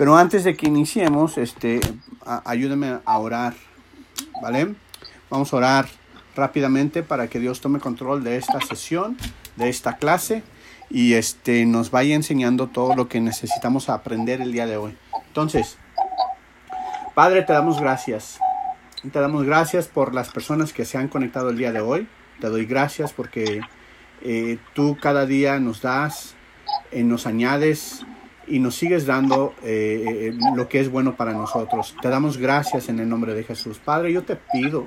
Pero antes de que iniciemos, este, ayúdenme a orar, ¿vale? Vamos a orar rápidamente para que Dios tome control de esta sesión, de esta clase y este, nos vaya enseñando todo lo que necesitamos aprender el día de hoy. Entonces, Padre, te damos gracias. Te damos gracias por las personas que se han conectado el día de hoy. Te doy gracias porque eh, tú cada día nos das, eh, nos añades y nos sigues dando eh, lo que es bueno para nosotros. Te damos gracias en el nombre de Jesús. Padre, yo te pido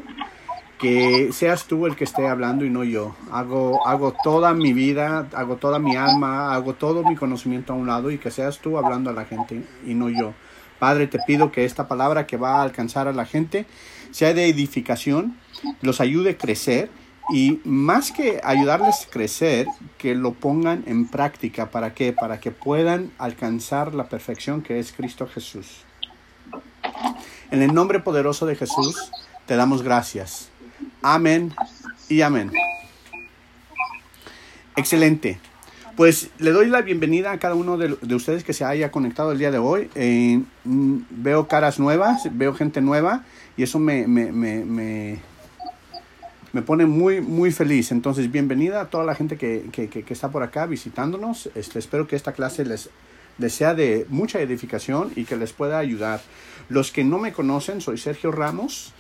que seas tú el que esté hablando y no yo. Hago, hago toda mi vida, hago toda mi alma, hago todo mi conocimiento a un lado y que seas tú hablando a la gente y no yo. Padre, te pido que esta palabra que va a alcanzar a la gente sea de edificación, los ayude a crecer y más que ayudarles a crecer, que lo pongan en práctica. ¿Para qué? Para que puedan alcanzar la perfección que es Cristo Jesús. En el nombre poderoso de Jesús, te damos gracias. Amén y amén. Excelente. Pues le doy la bienvenida a cada uno de, ustedes que se haya conectado el día de hoy. Eh, mm, veo caras nuevas, veo gente nueva y eso me, me, me, me, pone muy, muy feliz. Entonces, bienvenida a toda la gente que, que, que, está por acá visitándonos. Este, espero que esta clase les, les sea de mucha edificación y que les pueda ayudar. Los que no me conocen, soy Sergio Ramos.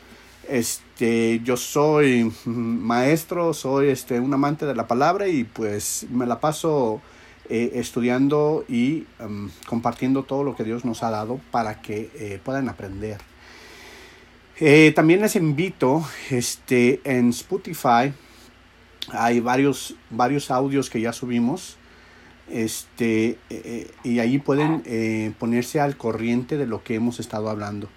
Este, yo soy maestro, soy este, un amante de la palabra y pues me la paso eh, estudiando y em, compartiendo todo lo que Dios nos ha dado para que eh, puedan aprender. Eh, también les invito este, en Spotify, hay varios, varios audios que ya subimos. Este, y ahí pueden ponerse al corriente de lo que hemos estado hablando.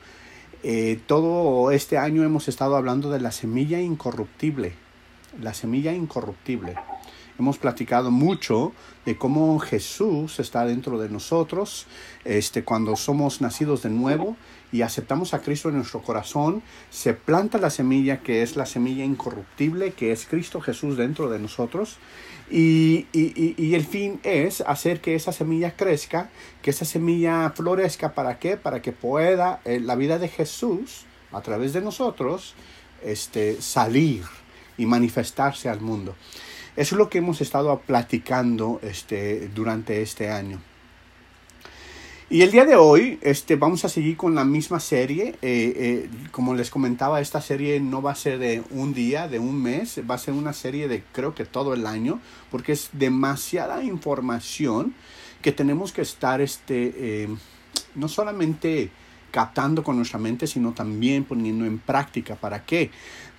Eh, todo este año hemos estado hablando de la semilla incorruptible. La semilla incorruptible. Hemos platicado mucho de cómo Jesús está dentro de nosotros, este, cuando somos nacidos de nuevo y aceptamos a Cristo en nuestro corazón, se planta la semilla que es la semilla incorruptible, que es Cristo Jesús dentro de nosotros. Y, y, el fin es hacer que esa semilla crezca, que esa semilla florezca. ¿Para qué? Para que pueda eh, la vida de Jesús, a través de nosotros, este, salir y manifestarse al mundo. Eso es lo que hemos estado platicando este, durante este año. Y el día de hoy este, vamos a seguir con la misma serie. Eh, eh, como les comentaba, esta serie no va a ser de un día, de un mes, va a ser una serie de creo que todo el año, porque es demasiada información que tenemos que estar este, eh, no solamente captando con nuestra mente, sino también poniendo en práctica. ¿Para qué?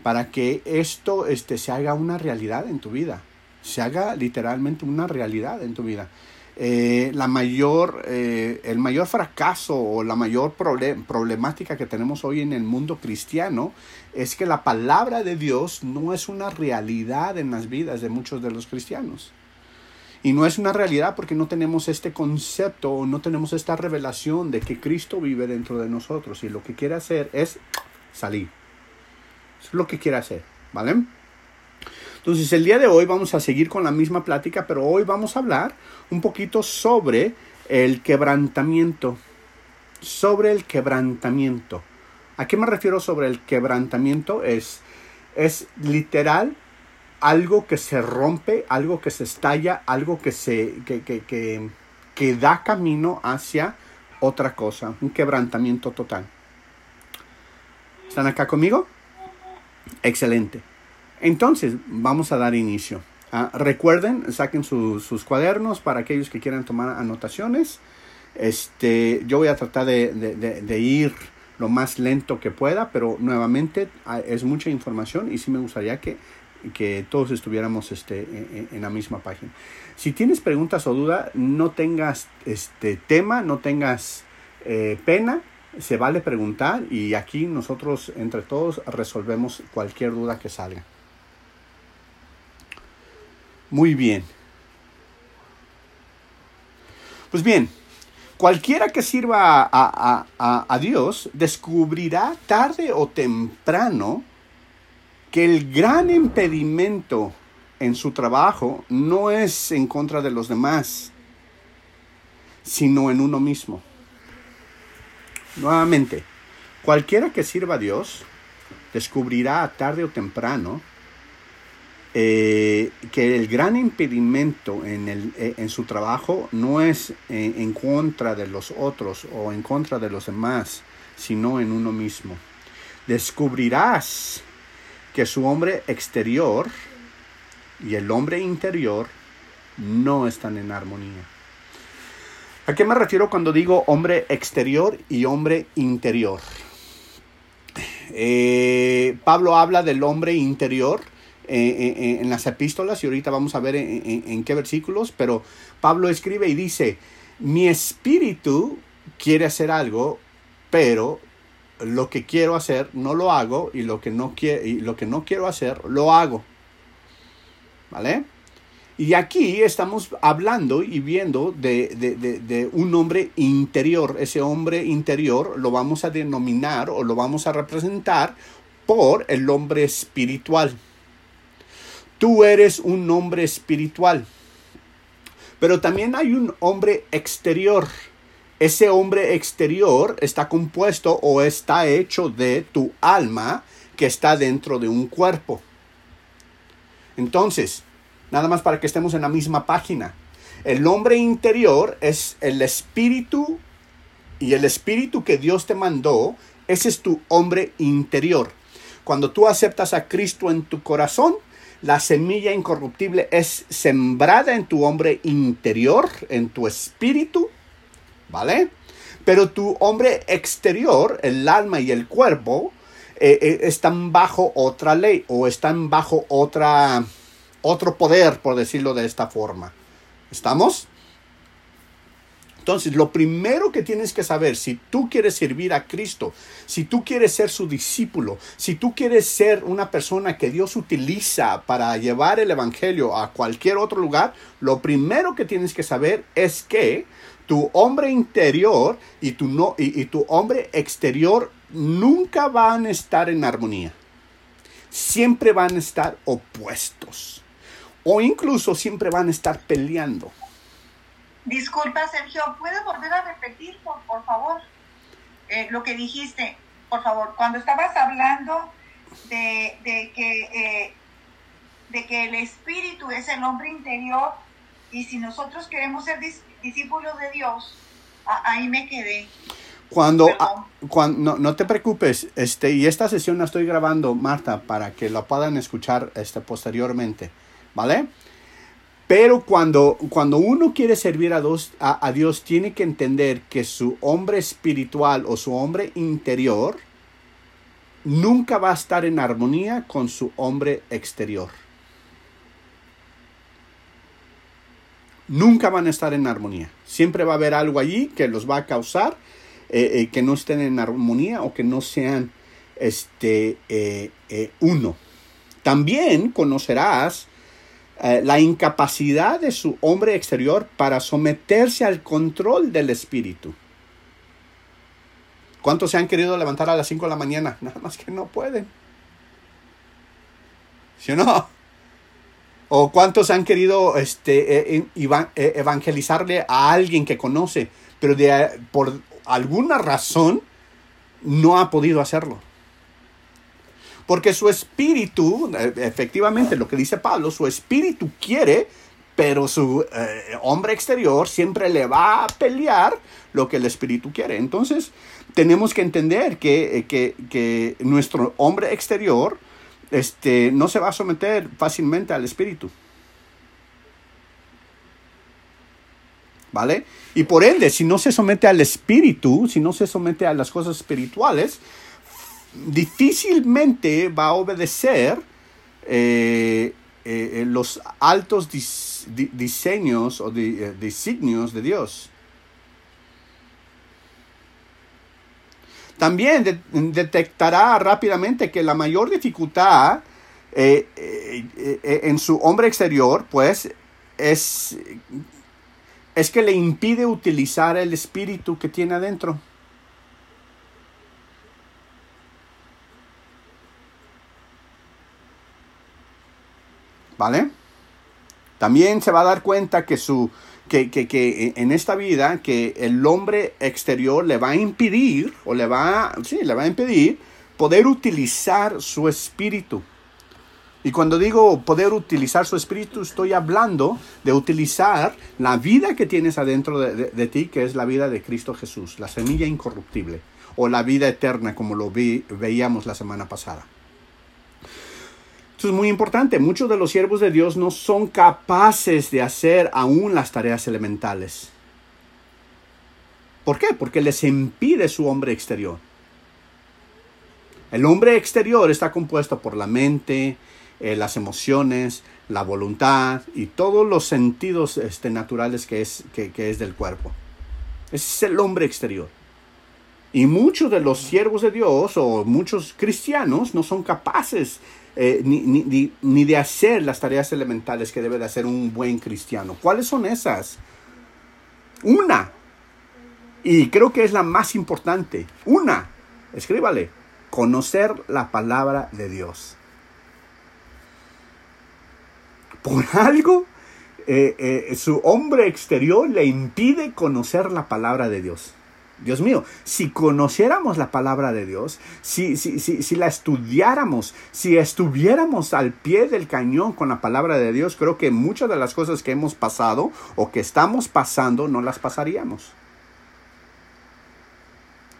Para que esto este, se haga una realidad en tu vida, se haga literalmente una realidad en tu vida. Eh, la mayor, eh, el mayor fracaso o la mayor problemática que tenemos hoy en el mundo cristiano es que la palabra de Dios no es una realidad en las vidas de muchos de los cristianos. Y no es una realidad porque no tenemos este concepto o no tenemos esta revelación de que Cristo vive dentro de nosotros y lo que quiere hacer es salir. Es lo que quiere hacer, ¿vale? Entonces el día de hoy vamos a seguir con la misma plática, pero hoy vamos a hablar un poquito sobre el quebrantamiento. Sobre el quebrantamiento. ¿A qué me refiero sobre el quebrantamiento? Es, es literal algo que se rompe, algo que se estalla, algo que, se, que, que, que, que da camino hacia otra cosa, un quebrantamiento total. ¿Están acá conmigo? Excelente. Entonces, vamos a dar inicio. Ah, recuerden, saquen sus cuadernos para aquellos que quieran tomar anotaciones. Este, yo voy a tratar de, ir lo más lento que pueda, pero nuevamente ah, es mucha información y sí me gustaría que, que todos estuviéramos este, en, la misma página. Si tienes preguntas o dudas, no tengas este tema, no tengas eh, pena, se vale preguntar y aquí nosotros entre todos resolvemos cualquier duda que salga. Muy bien. Pues bien, cualquiera que sirva a, Dios descubrirá tarde o temprano que el gran impedimento en su trabajo no es en contra de los demás, sino en uno mismo. Nuevamente, cualquiera que sirva a Dios descubrirá tarde o temprano eh, que el gran impedimento en, el, eh, en su trabajo no es en, en contra de los otros o en contra de los demás, sino en uno mismo. Descubrirás que su hombre exterior y el hombre interior no están en armonía. ¿A qué me refiero cuando digo hombre exterior y hombre interior? Eh, Pablo habla del hombre interior eh, eh, en las epístolas y ahorita vamos a ver en, qué versículos, pero Pablo escribe y dice, mi espíritu quiere hacer algo, pero lo que quiero hacer no lo hago y lo que no, y lo que no quiero hacer lo hago. ¿Vale? Y aquí estamos hablando y viendo de, de, de, de, un hombre interior. Ese hombre interior lo vamos a denominar o lo vamos a representar por el hombre espiritual. Tú eres un hombre espiritual. Pero también hay un hombre exterior. Ese hombre exterior está compuesto o está hecho de tu alma que está dentro de un cuerpo. Entonces, nada más para que estemos en la misma página. El hombre interior es el espíritu y el espíritu que Dios te mandó, ese es tu hombre interior. Cuando tú aceptas a Cristo en tu corazón, la semilla incorruptible es sembrada en tu hombre interior, en tu espíritu, ¿vale? Pero tu hombre exterior, el alma y el cuerpo, eh, eh, están bajo otra ley o están bajo otra, otro poder, por decirlo de esta forma. ¿Estamos? Entonces, lo primero que tienes que saber, si tú quieres servir a Cristo, si tú quieres ser su discípulo, si tú quieres ser una persona que Dios utiliza para llevar el Evangelio a cualquier otro lugar, lo primero que tienes que saber es que tu hombre interior y tu, no, y, tu hombre exterior nunca van a estar en armonía. Siempre van a estar opuestos. O incluso siempre van a estar peleando. Disculpa, Sergio, ¿puedes volver a repetir, por, por favor, eh, lo que dijiste? Por favor, cuando estabas hablando de, de que, eh, de que el espíritu es el hombre interior y si nosotros queremos ser dis discípulos de Dios, a, ahí me quedé. Cuando, a, cuando no, no, te preocupes, este, y esta sesión la estoy grabando, Marta, para que la puedan escuchar este, posteriormente, ¿vale? Pero cuando, cuando uno quiere servir a Dios, a, a Dios, tiene que entender que su hombre espiritual o su hombre interior nunca va a estar en armonía con su hombre exterior. Nunca van a estar en armonía. Siempre va a haber algo allí que los va a causar eh, eh, que no estén en armonía o que no sean este, eh, uno. También conocerás eh, la incapacidad de su hombre exterior para someterse al control del espíritu. ¿Cuántos se han querido levantar a las 5 de la mañana? Nada más que no pueden. ¿Sí o no? ¿O cuántos han querido este, evangelizarle a alguien que conoce, pero de, por alguna razón no ha podido hacerlo? Porque su espíritu, eh, efectivamente lo que dice Pablo, su espíritu quiere, pero su eh, hombre exterior siempre le va a pelear lo que el espíritu quiere. Entonces, tenemos que entender que, eh, que, que nuestro hombre exterior este, no se va a someter fácilmente al espíritu. ¿Vale? Y por ende, si no se somete al espíritu, si no se somete a las cosas espirituales, difícilmente va a obedecer eh, eh, los altos dis, di, diseños o eh, designios de Dios. También de, detectará rápidamente que la mayor dificultad eh, eh, en su hombre exterior, pues, es, es que le impide utilizar el espíritu que tiene adentro. ¿Vale? También se va a dar cuenta que su, que, que, en esta vida que el hombre exterior le va a impedir, o le va, sí, le va a impedir poder utilizar su espíritu. Y cuando digo poder utilizar su espíritu, estoy hablando de utilizar la vida que tienes adentro de, ti, que es la vida de Cristo Jesús, la semilla incorruptible, o la vida eterna, como lo vi, veíamos la semana pasada. Esto es muy importante. Muchos de los siervos de Dios no son capaces de hacer aún las tareas elementales. ¿Por qué? Porque les impide su hombre exterior. El hombre exterior está compuesto por la mente, eh, las emociones, la voluntad y todos los sentidos este, naturales que es, que es del cuerpo. Ese es el hombre exterior. Y muchos de los siervos de Dios o muchos cristianos no son capaces eh, ni, de hacer las tareas elementales que debe de hacer un buen cristiano. ¿Cuáles son esas? Una, y creo que es la más importante, una, escríbale, conocer la palabra de Dios. Por algo, eh, eh, su hombre exterior le impide conocer la palabra de Dios. Dios mío, si conociéramos la palabra de Dios, si, si, si, si, la estudiáramos, si estuviéramos al pie del cañón con la palabra de Dios, creo que muchas de las cosas que hemos pasado o que estamos pasando no las pasaríamos.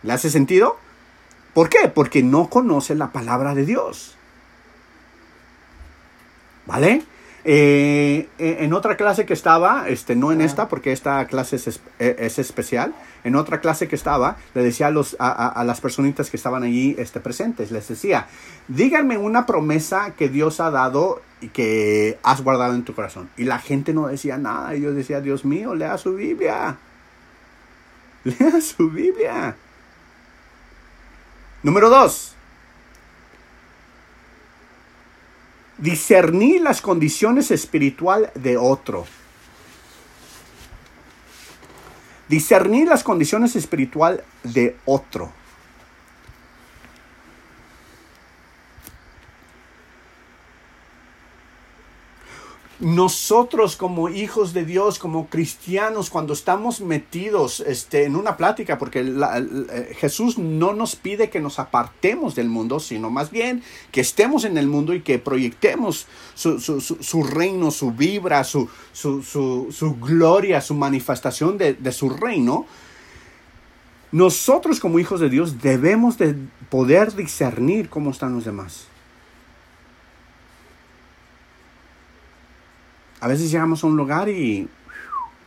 ¿Le hace sentido? ¿Por qué? Porque no conoce la palabra de Dios. ¿Vale? Eh, en otra clase que estaba, este, no en esta, porque esta clase es, es, especial, en otra clase que estaba, le decía a, los, a, las personitas que estaban allí este, presentes, les decía, díganme una promesa que Dios ha dado y que has guardado en tu corazón. Y la gente no decía nada, y yo decía, Dios mío, lea su Biblia. Lea su Biblia. Número dos, discernir las condiciones espiritual de otro. Discernir las condiciones espiritual de otro. Nosotros como hijos de Dios, como cristianos, cuando estamos metidos este, en una plática, porque eh, Jesús no nos pide que nos apartemos del mundo, sino más bien que estemos en el mundo y que proyectemos su, reino, su vibra, su, gloria, su manifestación de, de su reino. Nosotros como hijos de Dios debemos de poder discernir cómo están los demás. A veces llegamos a un lugar y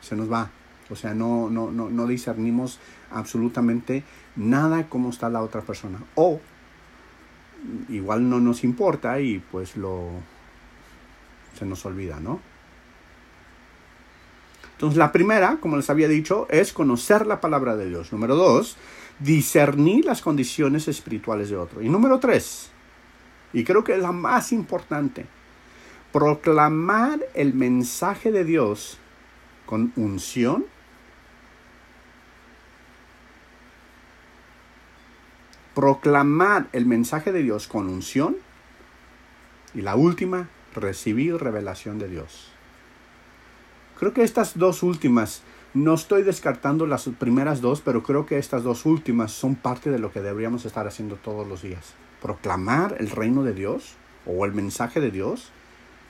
se nos va. O sea, no, no, no, no discernimos absolutamente nada cómo está la otra persona. O igual no nos importa y pues lo se nos olvida, ¿no? Entonces la primera, como les había dicho, es conocer la palabra de Dios. Número dos, discernir las condiciones espirituales de otro. Y número tres, y creo que es la más importante, proclamar el mensaje de Dios con unción, proclamar el mensaje de Dios con unción y la última, recibir revelación de Dios. Creo que estas dos últimas, no estoy descartando las primeras dos, pero creo que estas dos últimas son parte de lo que deberíamos estar haciendo todos los días. Proclamar el reino de Dios o el mensaje de Dios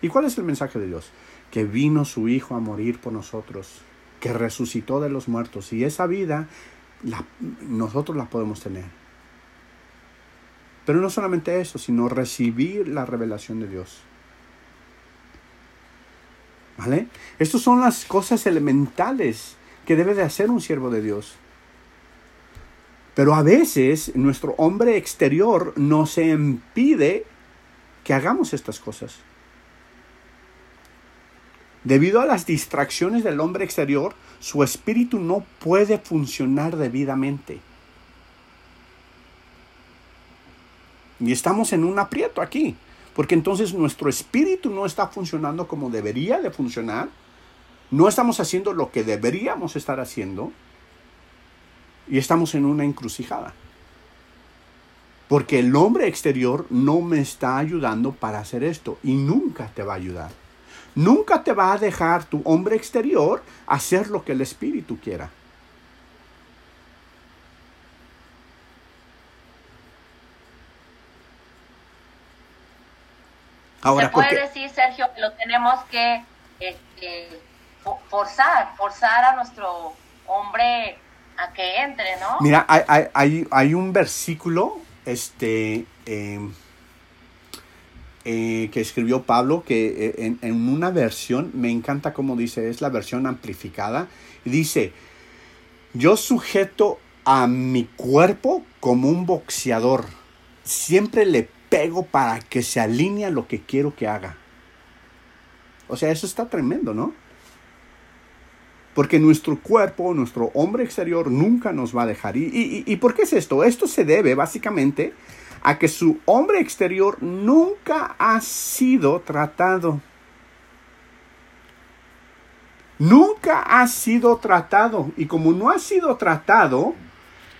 ¿Y cuál es el mensaje de Dios? Que vino su Hijo a morir por nosotros, que resucitó de los muertos y esa vida nosotros la podemos tener. Pero no solamente eso, sino recibir la revelación de Dios. ¿Vale? Estas son las cosas elementales que debe de hacer un siervo de Dios. Pero a veces nuestro hombre exterior nos impide que hagamos estas cosas. Debido a las distracciones del hombre exterior, su espíritu no puede funcionar debidamente. Y estamos en un aprieto aquí, porque entonces nuestro espíritu no está funcionando como debería de funcionar, no estamos haciendo lo que deberíamos estar haciendo, y estamos en una encrucijada. Porque el hombre exterior no me está ayudando para hacer esto y nunca te va a ayudar. Nunca te va a dejar tu hombre exterior hacer lo que el espíritu quiera. Ahora, Se puede decir, Sergio, que lo tenemos que este, forzar, forzar a nuestro hombre a que entre, ¿no? Mira, hay, hay, hay un versículo este, em, eh, que escribió Pablo, que eh, en, en, una versión, me encanta como dice, es la versión amplificada, dice, yo sujeto a mi cuerpo como un boxeador, siempre le pego para que se alinee a lo que quiero que haga. O sea, eso está tremendo, ¿no? Porque nuestro cuerpo, nuestro hombre exterior nunca nos va a dejar. ¿Y, y, por qué es esto? Esto se debe básicamente a que su hombre exterior nunca ha sido tratado. Nunca ha sido tratado. Y como no ha sido tratado,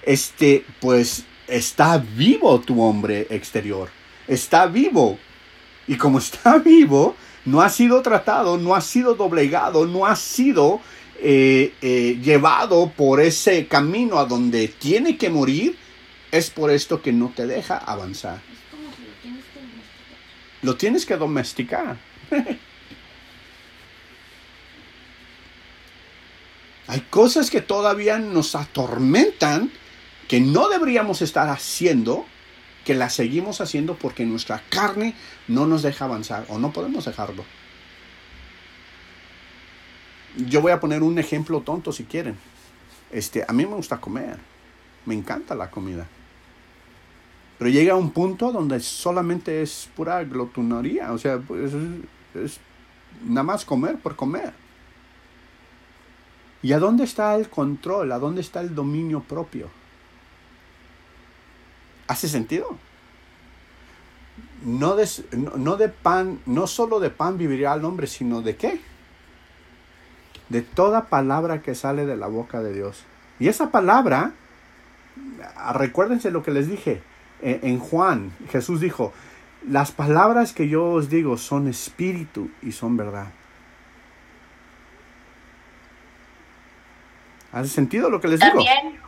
este, pues está vivo tu hombre exterior. Está vivo. Y como está vivo, no ha sido tratado, no ha sido doblegado, no ha sido eh, eh, llevado por ese camino a donde tiene que morir, es por esto que no te deja avanzar. Lo tienes que domesticar. Hay cosas que todavía nos atormentan que no deberíamos estar haciendo, que las seguimos haciendo porque nuestra carne no nos deja avanzar o no podemos dejarlo. Yo voy a poner un ejemplo tonto si quieren. Este, a mí me gusta comer. Me encanta la comida. Pero llega a un punto donde solamente es pura glotonería. O sea, pues, es nada más comer por comer. ¿Y a dónde está el control? ¿A dónde está el dominio propio? ¿Hace sentido? No de, no de pan, no solo de pan viviría el hombre, sino de qué? de toda palabra que sale de la boca de Dios. Y esa palabra, recuérdense lo que les dije en Juan, Jesús dijo, las palabras que yo os digo son espíritu y son verdad. ¿Hace sentido lo que les digo? También,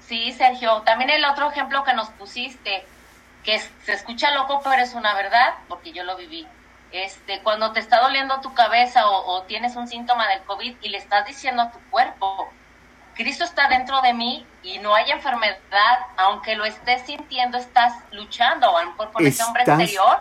sí, Sergio, también el otro ejemplo que nos pusiste, que se escucha loco, pero es una verdad, porque yo lo viví este, cuando te está doliendo tu cabeza o, tienes un síntoma del COVID y le estás diciendo a tu cuerpo, Cristo está dentro de mí y no hay enfermedad, aunque lo estés sintiendo, estás luchando, con ese hombre exterior.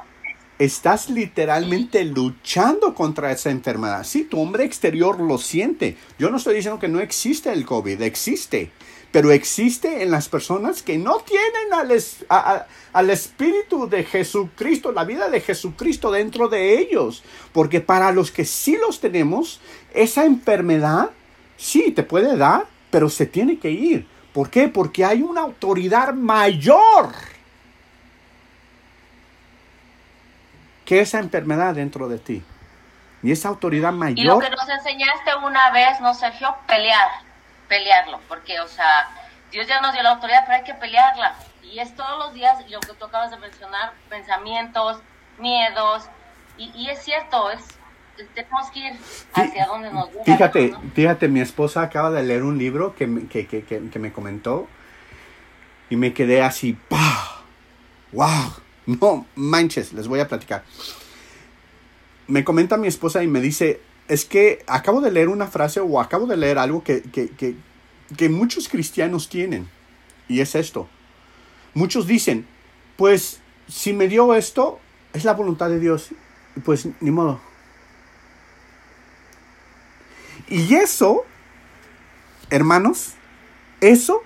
Estás literalmente luchando contra esa enfermedad. Sí, tu hombre exterior lo siente. Yo no estoy diciendo que no existe el COVID, existe pero existe en las personas que no tienen al, al, Espíritu de Jesucristo, la vida de Jesucristo dentro de ellos. Porque para los que sí los tenemos, esa enfermedad sí te puede dar, pero se tiene que ir. ¿Por qué? Porque hay una autoridad mayor que esa enfermedad dentro de ti. Y esa autoridad mayor. Y lo que nos enseñaste una vez, ¿no, Sergio? Pelear pelearlo, porque, o sea, Dios ya nos dio la autoridad, pero hay que pelearla. Y es todos los días lo que tú acabas de mencionar, pensamientos, miedos, y, es cierto, es tenemos que ir hacia donde nos gusta. Fíjate, fíjate, mi esposa acaba de leer un libro que, que, que, que me comentó y me quedé así, ¡pah! ¡Wow! No manches, les voy a platicar. Me comenta mi esposa y me dice, es que acabo de leer una frase o acabo de leer algo que, que, muchos cristianos tienen. Y es esto. Muchos dicen, pues si me dio esto, es la voluntad de Dios. Pues ni modo. Y eso, hermanos, eso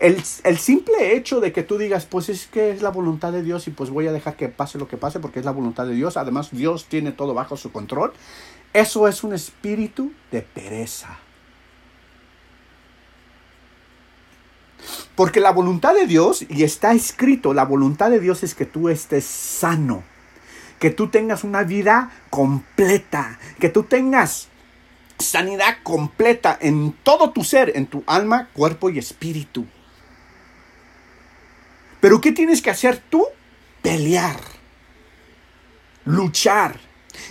el, simple hecho de que tú digas, pues es que es la voluntad de Dios y pues voy a dejar que pase lo que pase porque es la voluntad de Dios, además Dios tiene todo bajo su control, eso es un espíritu de pereza. Porque la voluntad de Dios, y está escrito, la voluntad de Dios es que tú estés sano, que tú tengas una vida completa, que tú tengas sanidad completa en todo tu ser, en tu alma, cuerpo y espíritu. Pero ¿qué tienes que hacer tú? Pelear, luchar,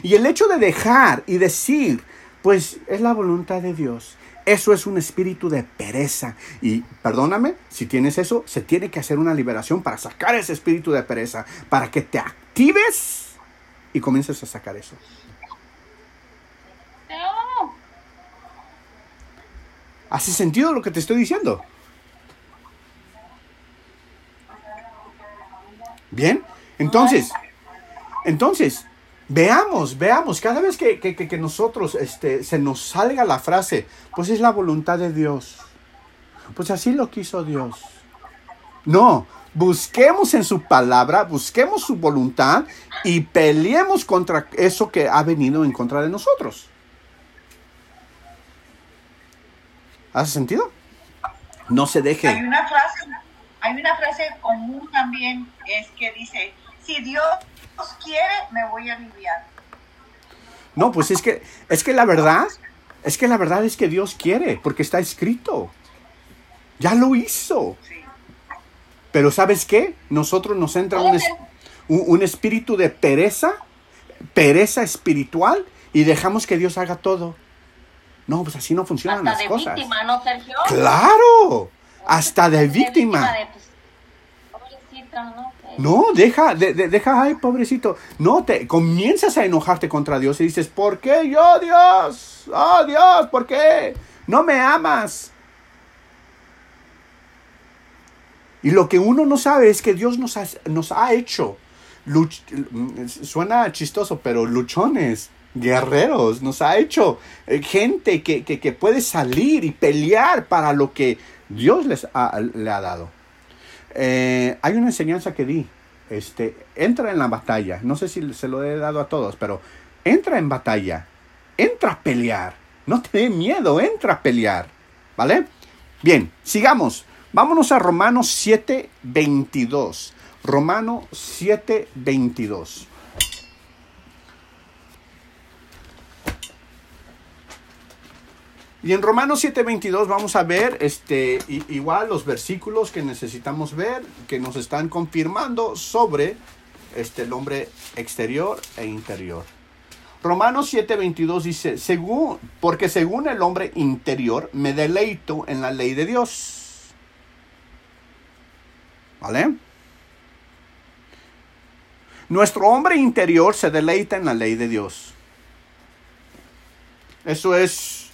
Y el hecho de dejar y decir, pues es la voluntad de Dios. Eso es un espíritu de pereza. Y perdóname, si tienes eso, se tiene que hacer una liberación para sacar ese espíritu de pereza, para que te actives y comiences a sacar eso. ¿Hace sentido lo que te estoy diciendo? Bien, entonces, entonces, veamos, veamos, cada vez que, que, nosotros este, se nos salga la frase, pues es la voluntad de Dios. Pues así lo quiso Dios. No, busquemos en su palabra, busquemos su voluntad y peleemos contra eso que ha venido en contra de nosotros. ¿Hace sentido? No se deje. Hay una frase, hay una frase común también, es que dice, si Dios quiere, me voy a aliviar. No, pues es que, es que la verdad, es que la verdad es que Dios quiere, porque está escrito. Ya lo hizo. Pero ¿sabes qué? Nosotros nos entra un, un, espíritu de pereza, pereza espiritual, y dejamos que Dios haga todo. No, pues así no funcionan las cosas. Víctima, ¿no, Sergio? Claro, hasta de víctima. ¿no? deja, deja, ay, pobrecito. No, te comienzas a enojarte contra Dios y dices, ¿por qué yo, Dios? Oh, Dios, ¿por qué? No me amas. Y lo que uno no sabe es que Dios nos ha, nos ha hecho, suena chistoso, pero luchones guerreros, nos ha hecho eh, gente que, puede salir y pelear para lo que Dios les ha, le ha dado. Eh, hay una enseñanza que di, este, entra en la batalla, no sé si se lo he dado a todos, pero entra en batalla, entra a pelear, no te dé miedo, entra a pelear, ¿vale? Bien, sigamos, vámonos a Romanos 7, 22. Romano 7, 22. Y en Romanos 7:22 vamos a ver este, igual los versículos que necesitamos ver, que nos están confirmando sobre este, el hombre exterior e interior. Romanos 7:22 dice, según, porque según el hombre interior me deleito en la ley de Dios. ¿Vale? Nuestro hombre interior se deleita en la ley de Dios. Eso es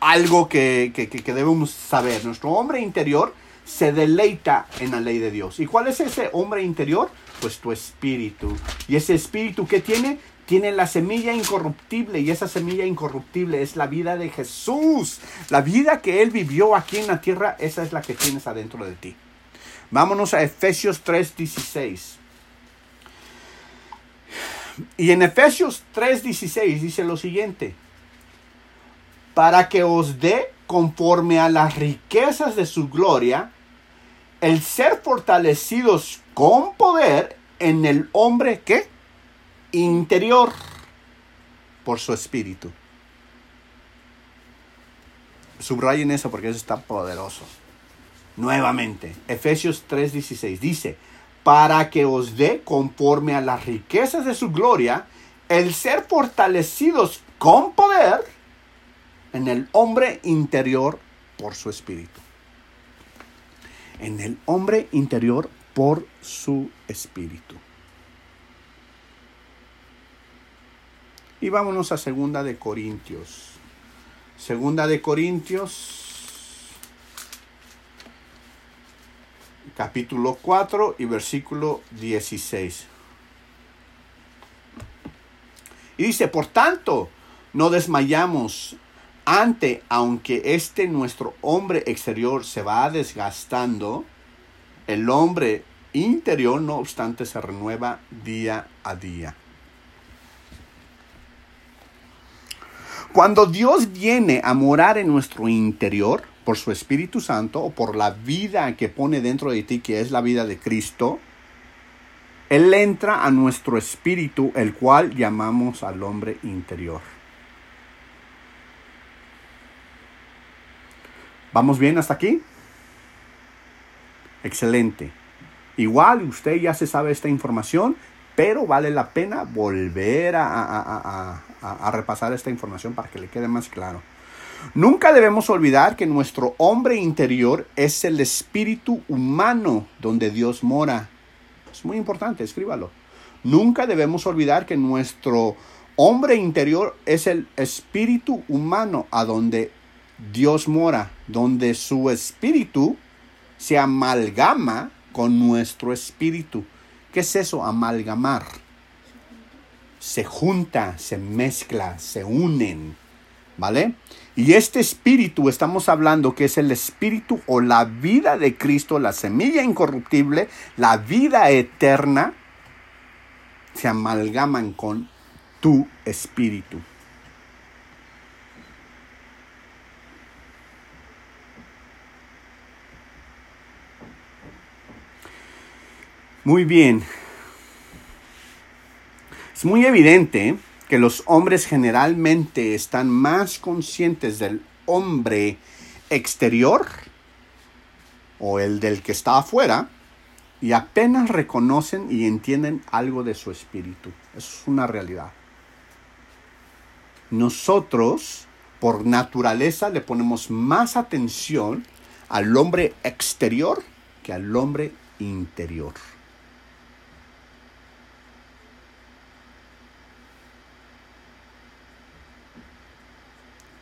algo que, debemos saber. Nuestro hombre interior se deleita en la ley de Dios. ¿Y cuál es ese hombre interior? Pues tu espíritu. ¿Y ese espíritu que tiene? Tiene la semilla incorruptible y esa semilla incorruptible es la vida de Jesús. La vida que Él vivió aquí en la tierra, esa es la que tienes adentro de ti. Vámonos a Efesios 3:16. Y en Efesios 3:16 dice lo siguiente para que os dé conforme a las riquezas de su gloria, el ser fortalecidos con poder en el hombre que interior por su espíritu. Subrayen eso porque eso está poderoso. Nuevamente, Efesios 3:16 dice, para que os dé conforme a las riquezas de su gloria, el ser fortalecidos con poder en el hombre interior por su espíritu. En el hombre interior por su espíritu. Y vámonos a segunda de Corintios. Segunda de Corintios capítulo 4 y versículo 16. Y dice, por tanto, no desmayamos ante, aunque este nuestro hombre exterior se va desgastando, el hombre interior, no obstante, se renueva día a día. Cuando Dios viene a morar en nuestro interior, por su Espíritu Santo o por la vida que pone dentro de ti, que es la vida de Cristo, Él entra a nuestro espíritu, el cual llamamos al hombre interior. ¿Vamos bien hasta aquí? Excelente. Igual usted ya se sabe esta información, pero vale la pena volver a, repasar esta información para que le quede más claro. Nunca debemos olvidar que nuestro hombre interior es el espíritu humano donde Dios mora. Es muy importante, escríbalo. Nunca debemos olvidar que nuestro hombre interior es el espíritu humano a donde Dios mora, donde su espíritu se amalgama con nuestro espíritu. ¿Qué es eso? Amalgamar. Se junta, se mezcla, se unen. ¿Vale? Y este espíritu, estamos hablando que es el espíritu o la vida de Cristo, la semilla incorruptible, la vida eterna, se amalgaman con tu espíritu. Muy bien. Es muy evidente que los hombres generalmente están más conscientes del hombre exterior o el del que está afuera y apenas reconocen y entienden algo de su espíritu. Eso es una realidad. Nosotros, por naturaleza, le ponemos más atención al hombre exterior que al hombre interior.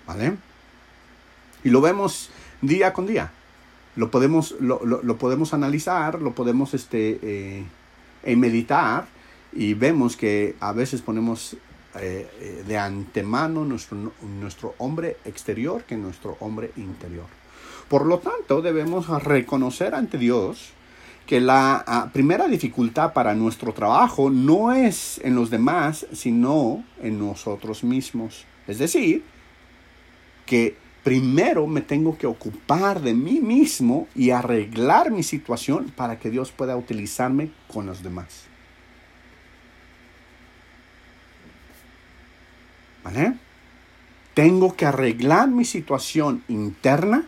¿Vale? Y lo vemos día con día. Lo podemos, lo, lo, podemos analizar, lo podemos este, eh, eh, meditar y vemos que a veces ponemos eh, de antemano nuestro, nuestro hombre exterior que nuestro hombre interior. Por lo tanto, debemos reconocer ante Dios que la uh, primera dificultad para nuestro trabajo no es en los demás, sino en nosotros mismos. Es decir, que primero me tengo que ocupar de mí mismo y arreglar mi situación para que Dios pueda utilizarme con los demás. ¿Vale? Tengo que arreglar mi situación interna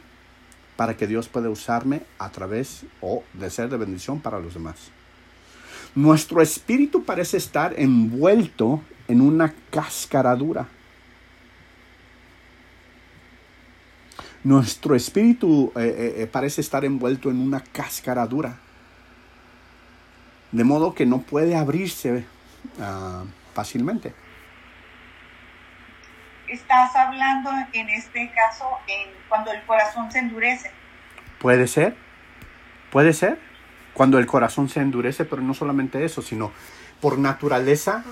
para que Dios pueda usarme a través o de ser de bendición para los demás. Nuestro espíritu parece estar envuelto en una cáscara dura. Nuestro espíritu eh, eh, parece estar envuelto en una cáscara dura. De modo que no puede abrirse uh, fácilmente. Estás hablando en este caso en cuando el corazón se endurece. Puede ser, puede ser. Cuando el corazón se endurece, pero no solamente eso, sino por naturaleza,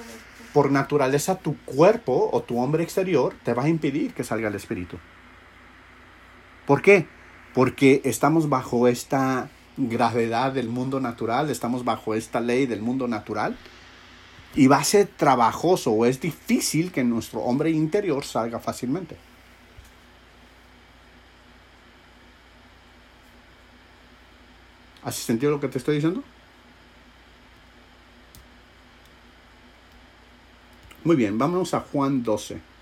por naturaleza tu cuerpo o tu hombre exterior te va a impedir que salga el espíritu. ¿Por qué? Porque estamos bajo esta gravedad del mundo natural, estamos bajo esta ley del mundo natural y va a ser trabajoso o es difícil que nuestro hombre interior salga fácilmente. ¿Has sentido lo que te estoy diciendo? Muy bien, vámonos a Juan 12.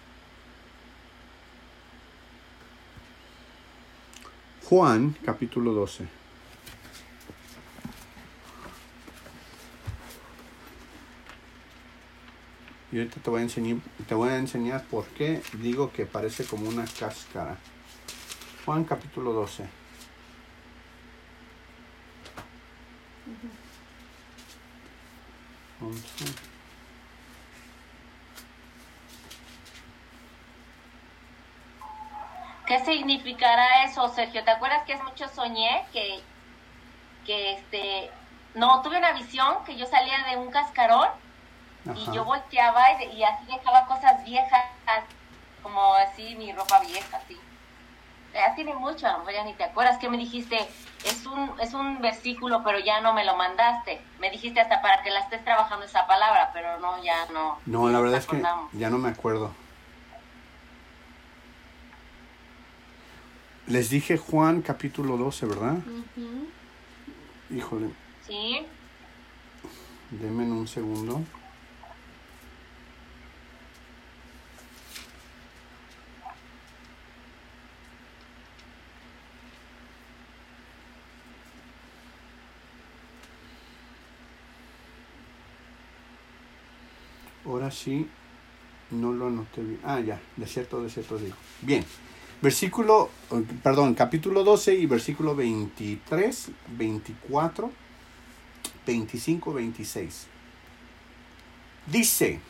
Juan capítulo 12. Y ahorita te voy a enseñar, te voy a enseñar por qué digo que parece como una cáscara. Juan capítulo 12. Once. ¿Qué significará eso, Sergio? ¿Te acuerdas que es mucho soñé que, que este, no, tuve una visión que yo salía de un cascarón Ajá. y yo volteaba y, y, así dejaba cosas viejas, como así mi ropa vieja, así. Ya tiene mucho, a lo mejor ya ni te acuerdas que me dijiste, es un, es un versículo, pero ya no me lo mandaste. Me dijiste hasta para que la estés trabajando esa palabra, pero no, ya no. No, la verdad es que ya no me acuerdo. Les dije Juan capítulo 12, ¿verdad? Uh -huh. Híjole. Sí. Denme un segundo. ahora sí, no lo anoté bien. Ah, ya, de cierto, de cierto digo. Bien, versículo, perdón, capítulo 12 y versículo 23, 24, 25, 26. Dice,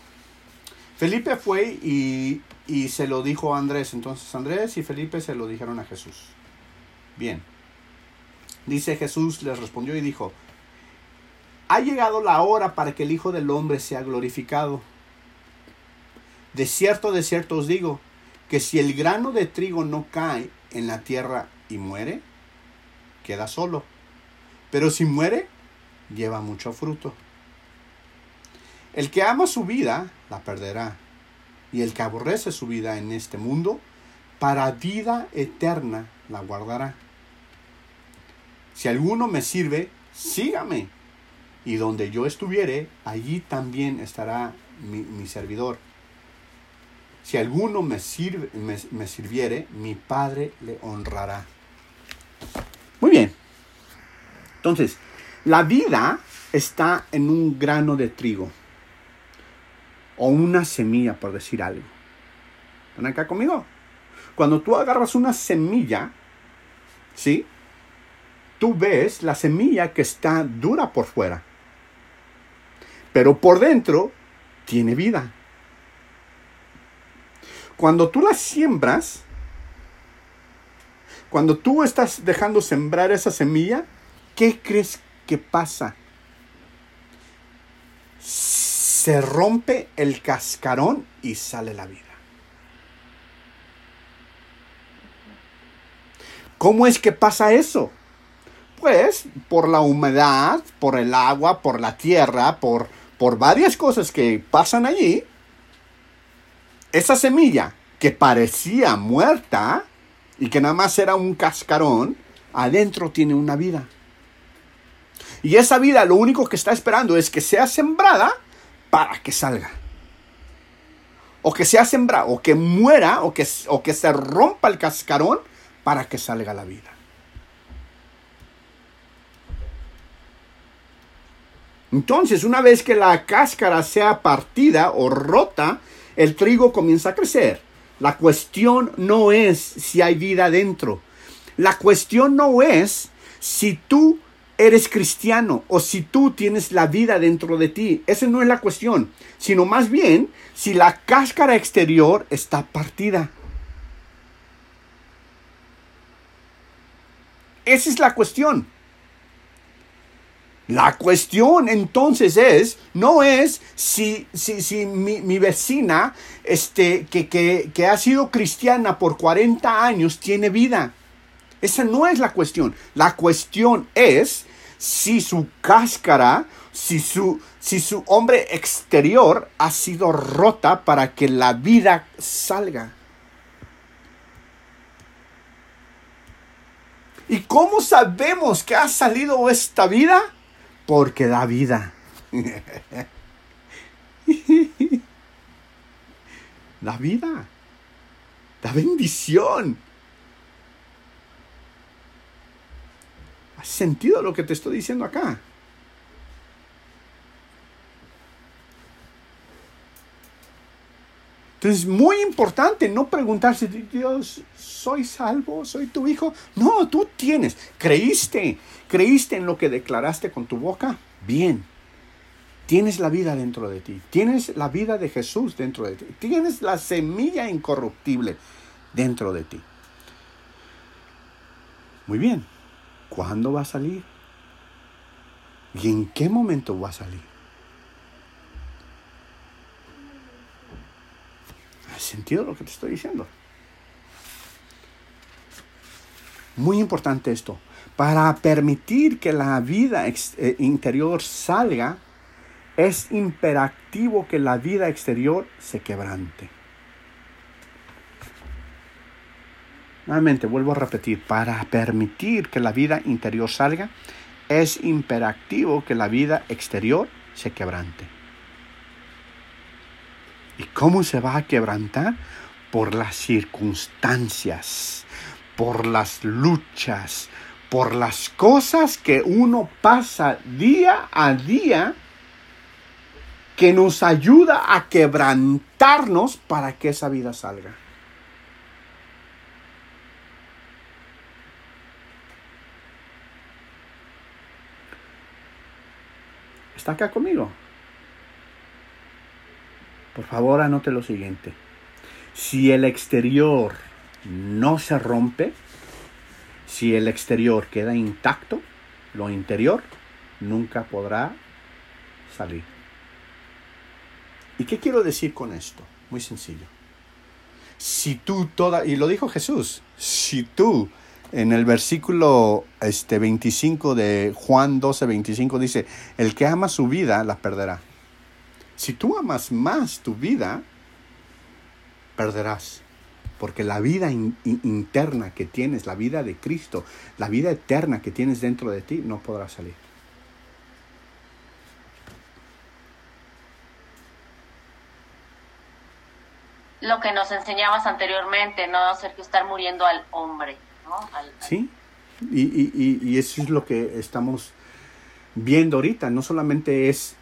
Felipe fue y, y se lo dijo a Andrés. Entonces Andrés y Felipe se lo dijeron a Jesús. Bien. Dice Jesús les respondió y dijo, ha llegado la hora para que el Hijo del Hombre sea glorificado. De cierto, de cierto os digo, que si el grano de trigo no cae en la tierra y muere, queda solo. Pero si muere, lleva mucho fruto. El que ama su vida, la perderá. Y el que aborrece su vida en este mundo, para vida eterna la guardará. Si alguno me sirve, sígame. Y donde yo estuviere, allí también estará mi, servidor. Si alguno me, sirve, me sirviere, mi Padre le honrará. Muy bien. Entonces, la vida está en un grano de trigo o una semilla, por decir algo. ¿Están acá conmigo? Cuando tú agarras una semilla, ¿sí? Tú ves la semilla que está dura por fuera, pero por dentro tiene vida. Cuando tú la siembras, cuando tú estás dejando sembrar esa semilla, ¿qué crees que pasa? se rompe el cascarón y sale la vida. ¿Cómo es que pasa eso? Pues por la humedad, por el agua, por la tierra, por, por varias cosas que pasan allí. Esa semilla que parecía muerta y que nada más era un cascarón, adentro tiene una vida. Y esa vida lo único que está esperando es que sea sembrada para que salga. O que sea sembrado, o que muera, o que, o que se rompa el cascarón para que salga la vida. Entonces, una vez que la cáscara sea partida o rota, el trigo comienza a crecer. La cuestión no es si hay vida dentro. La cuestión no es si tú eres cristiano o si tú tienes la vida dentro de ti. Esa no es la cuestión, sino más bien si la cáscara exterior está partida. Esa es la cuestión. La cuestión entonces es, no es si, si, si mi, mi, vecina este, que, que, que ha sido cristiana por 40 años tiene vida. Esa no es la cuestión. La cuestión es si su cáscara, si su, si su hombre exterior ha sido rota para que la vida salga. ¿Y cómo sabemos que ha salido esta vida? Porque da vida. da vida. Da bendición. ¿Has sentido lo que te estoy diciendo acá? Entonces es muy importante no preguntarse, Dios, ¿soy salvo? ¿Soy tu hijo? No, tú tienes, creíste, creíste en lo que declaraste con tu boca. Bien, tienes la vida dentro de ti, tienes la vida de Jesús dentro de ti, tienes la semilla incorruptible dentro de ti. Muy bien, ¿Cuándo va a salir? ¿Y en qué momento va a salir? ¿Has sentido lo que te estoy diciendo? Muy importante esto. Para permitir que la vida eh, interior salga, es imperativo que la vida exterior se quebrante. Nuevamente, vuelvo a repetir, para permitir que la vida interior salga, es imperativo que la vida exterior se quebrante. ¿Y cómo se va a quebrantar? Por las circunstancias, por las luchas, por las cosas que uno pasa día a día que nos ayuda a quebrantarnos para que esa vida salga. ¿Está acá conmigo? Por favor, anote lo siguiente. Si el exterior no se rompe, si el exterior queda intacto, lo interior nunca podrá salir. ¿Y qué quiero decir con esto? Muy sencillo. Si tú toda, y lo dijo Jesús, si tú en el versículo este, 25 de Juan 12, 25 dice, el que ama su vida la perderá. Si tú amas más tu vida, perderás. Porque la vida interna que tienes, la vida de Cristo, la vida eterna que tienes dentro de ti, no podrá salir. Lo que nos enseñabas anteriormente, no hacer que estar muriendo al hombre. Sí, y, y, y eso es lo que estamos viendo ahorita. No solamente es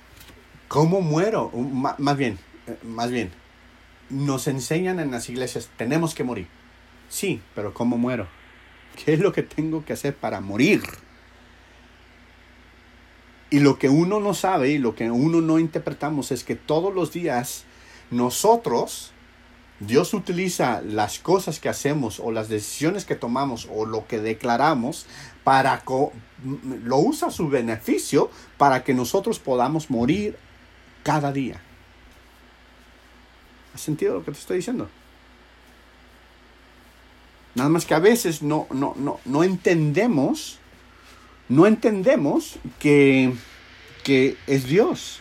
cómo muero, más bien, eh, más bien, nos enseñan en las iglesias, tenemos que morir. Sí, pero ¿cómo muero? ¿Qué es lo que tengo que hacer para morir? Y lo que uno no sabe y lo que uno no interpretamos es que todos los días nosotros Dios utiliza las cosas que hacemos o las decisiones que tomamos o lo que declaramos para lo usa a su beneficio para que nosotros podamos morir cada día. ¿Has sentido lo que te estoy diciendo? Nada más que a veces no, no, no, no entendemos, no entendemos que, que es Dios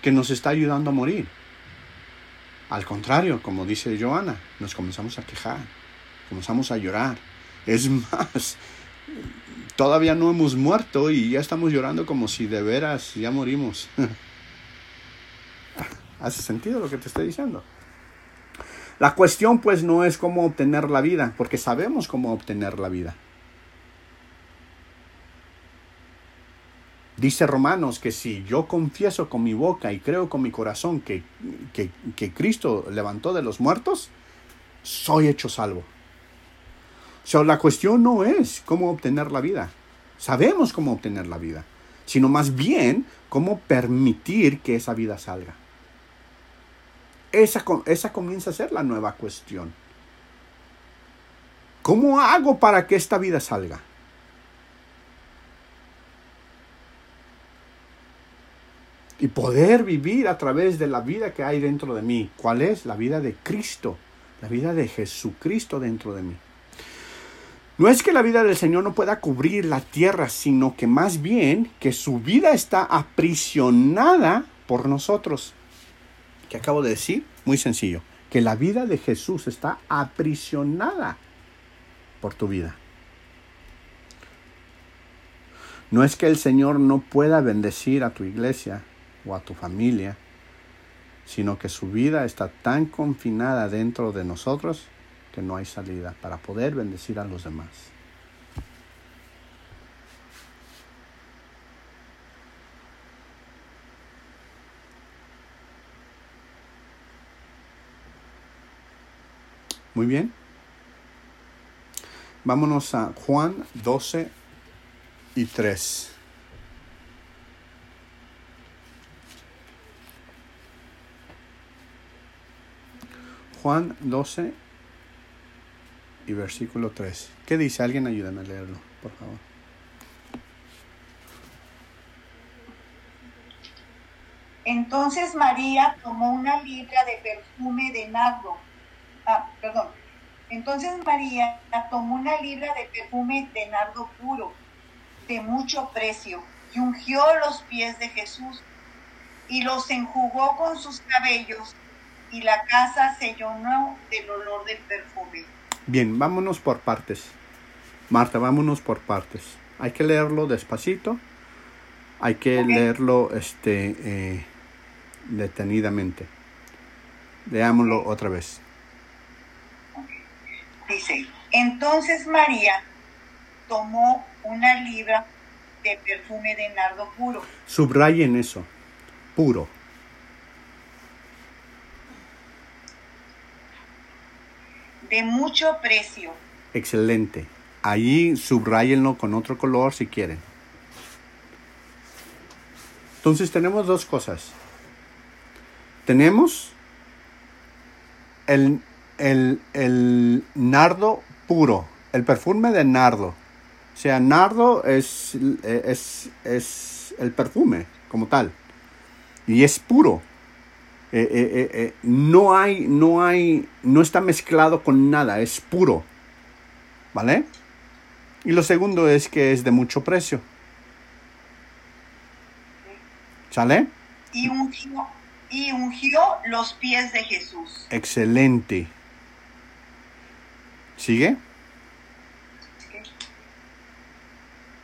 que nos está ayudando a morir. Al contrario, como dice Joana, nos comenzamos a quejar, comenzamos a llorar. Es más, todavía no hemos muerto y ya estamos llorando como si de veras ya morimos. ¿Hace sentido lo que te estoy diciendo? La cuestión pues no es cómo obtener la vida, porque sabemos cómo obtener la vida. Dice Romanos que si yo confieso con mi boca y creo con mi corazón que, que, Cristo levantó de los muertos, soy hecho salvo. O sea, la cuestión no es cómo obtener la vida. Sabemos cómo obtener la vida, sino más bien cómo permitir que esa vida salga. Esa, esa comienza a ser la nueva cuestión. ¿Cómo hago para que esta vida salga? y poder vivir a través de la vida que hay dentro de mí. ¿Cuál es? La vida de Cristo, la vida de Jesucristo dentro de mí. No es que la vida del Señor no pueda cubrir la tierra, sino que más bien que su vida está aprisionada por nosotros. ¿Qué acabo de decir? Muy sencillo, que la vida de Jesús está aprisionada por tu vida. No es que el Señor no pueda bendecir a tu iglesia, o a tu familia, sino que su vida está tan confinada dentro de nosotros que no hay salida para poder bendecir a los demás. Muy bien. Vámonos a Juan 12 y 3. Juan 12 y versículo 3. ¿Qué dice? Alguien ayúdame a leerlo, por favor. Entonces María tomó una libra de perfume de nardo. Ah, perdón. Entonces María tomó una libra de perfume de nardo puro, de mucho precio, y ungió los pies de Jesús, y los enjugó con sus cabellos y la casa se llenó del olor del perfume. Bien, vámonos por partes. Marta, vámonos por partes. Hay que leerlo despacito. Hay que leerlo este, eh, detenidamente. Leámoslo otra vez dice, entonces María tomó una libra de perfume de nardo puro. Subrayen eso, puro. De mucho precio. Excelente. Ahí subrayenlo con otro color si quieren. Entonces tenemos dos cosas. Tenemos el el, el nardo puro, el perfume de nardo. O sea, nardo es, es, es el perfume como tal. Y es puro. Eh, eh, eh, no hay, no hay, no está mezclado con nada, es puro. ¿Vale? Y lo segundo es que es de mucho precio. ¿Sale? Y ungió, y ungió los pies de Jesús. Excelente. ¿Sigue?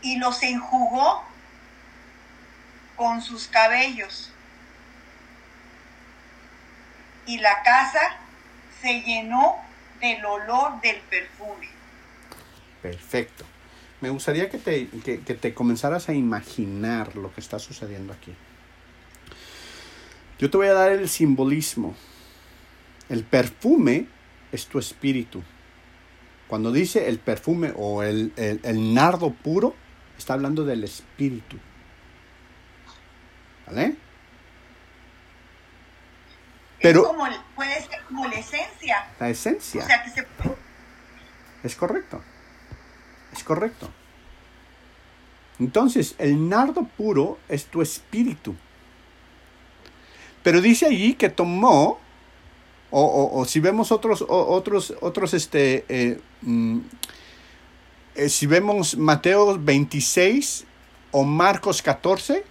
Y los enjugó con sus cabellos. Y la casa se llenó del olor del perfume. Perfecto. Me gustaría que te, que, que te comenzaras a imaginar lo que está sucediendo aquí. Yo te voy a dar el simbolismo. El perfume es tu espíritu. Cuando dice el perfume o el, el, el nardo puro, está hablando del espíritu. ¿Vale? Pero, es como, puede ser como la esencia. La esencia. O sea, que se... Es correcto. Es correcto. Entonces, el nardo puro es tu espíritu. Pero dice allí que tomó, o, o, o si vemos otros, otros, otros, este, eh, mm, eh, si vemos Mateo 26 o Marcos 14,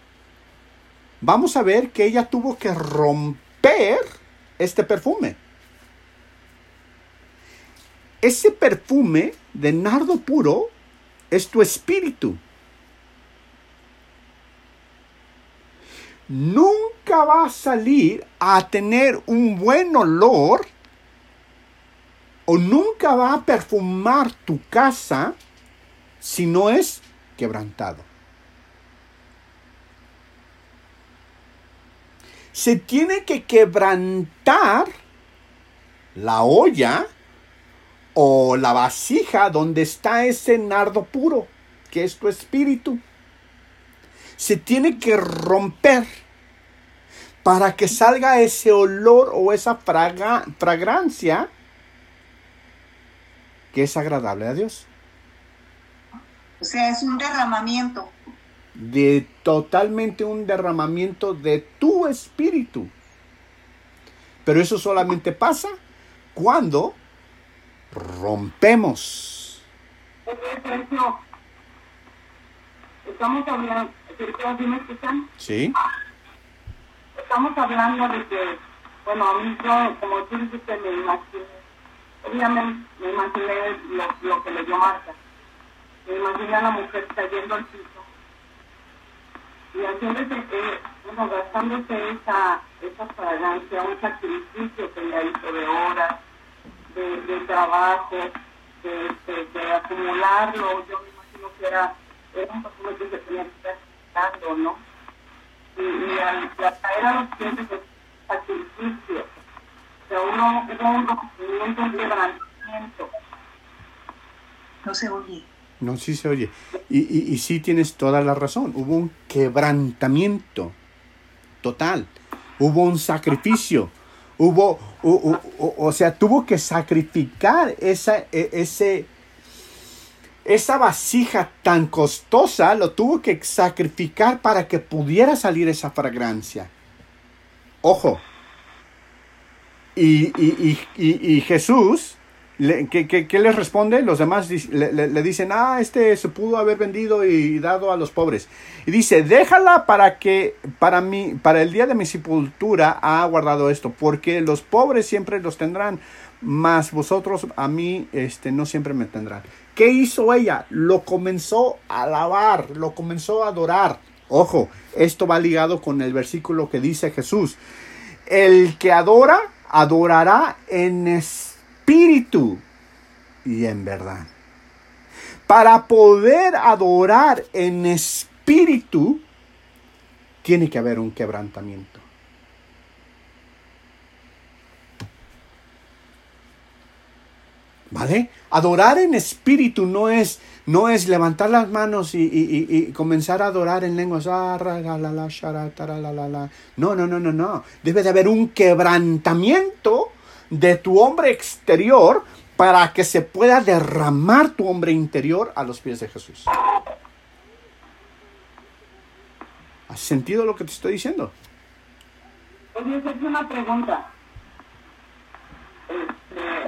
vamos a ver que ella tuvo que romper este perfume. Ese perfume de nardo puro es tu espíritu. Nunca va a salir a tener un buen olor o nunca va a perfumar tu casa si no es quebrantado. Se tiene que quebrantar la olla o la vasija donde está ese nardo puro, que es tu espíritu se tiene que romper para que salga ese olor o esa fraga, fragrancia que es agradable a Dios. O sea, es un derramamiento. De totalmente un derramamiento de tu espíritu. Pero eso solamente pasa cuando rompemos. Estamos hablando, ¿Sí escuchan? Sí. Estamos hablando de que, bueno, a mí yo, como tú dijiste, me imaginé, obviamente me imaginé lo, lo que le dio Marta. Me imaginé a la mujer cayendo al piso y haciéndose, eh, bueno, gastándose esa, esa fragancia, un sacrificio que ella hizo de horas, de, de trabajo, de, de, de acumularlo. Yo me imagino que era, era un perfume que se tenía que ¿no? Y, y al, caer a los pies de sacrificio, o sea, uno, hubo un rompimiento, un quebrantamiento. No se oye. No, sí se oye. Y, y, y sí tienes toda la razón. Hubo un quebrantamiento total. Hubo un sacrificio. Hubo, o, o, o, o sea, tuvo que sacrificar esa, e, ese, esa vasija tan costosa lo tuvo que sacrificar para que pudiera salir esa fragancia. Ojo. Y, y, y, y Jesús, ¿qué, qué, qué les responde? Los demás le, le, le, dicen, ah, este se pudo haber vendido y dado a los pobres. Y dice, déjala para que, para mí, para el día de mi sepultura ha guardado esto, porque los pobres siempre los tendrán, mas vosotros a mí este, no siempre me tendrán. ¿Qué hizo ella? Lo comenzó a alabar, lo comenzó a adorar. Ojo, esto va ligado con el versículo que dice Jesús. El que adora, adorará en espíritu y en verdad. Para poder adorar en espíritu, tiene que haber un quebrantamiento. ¿Vale? Adorar en espíritu no es, no es levantar las manos y, y- y- comenzar a adorar en lenguas. No, no, no, no, no. Debe de haber un quebrantamiento de tu hombre exterior para que se pueda derramar tu hombre interior a los pies de Jesús. ¿Has sentido lo que te estoy diciendo? Oye, es una pregunta.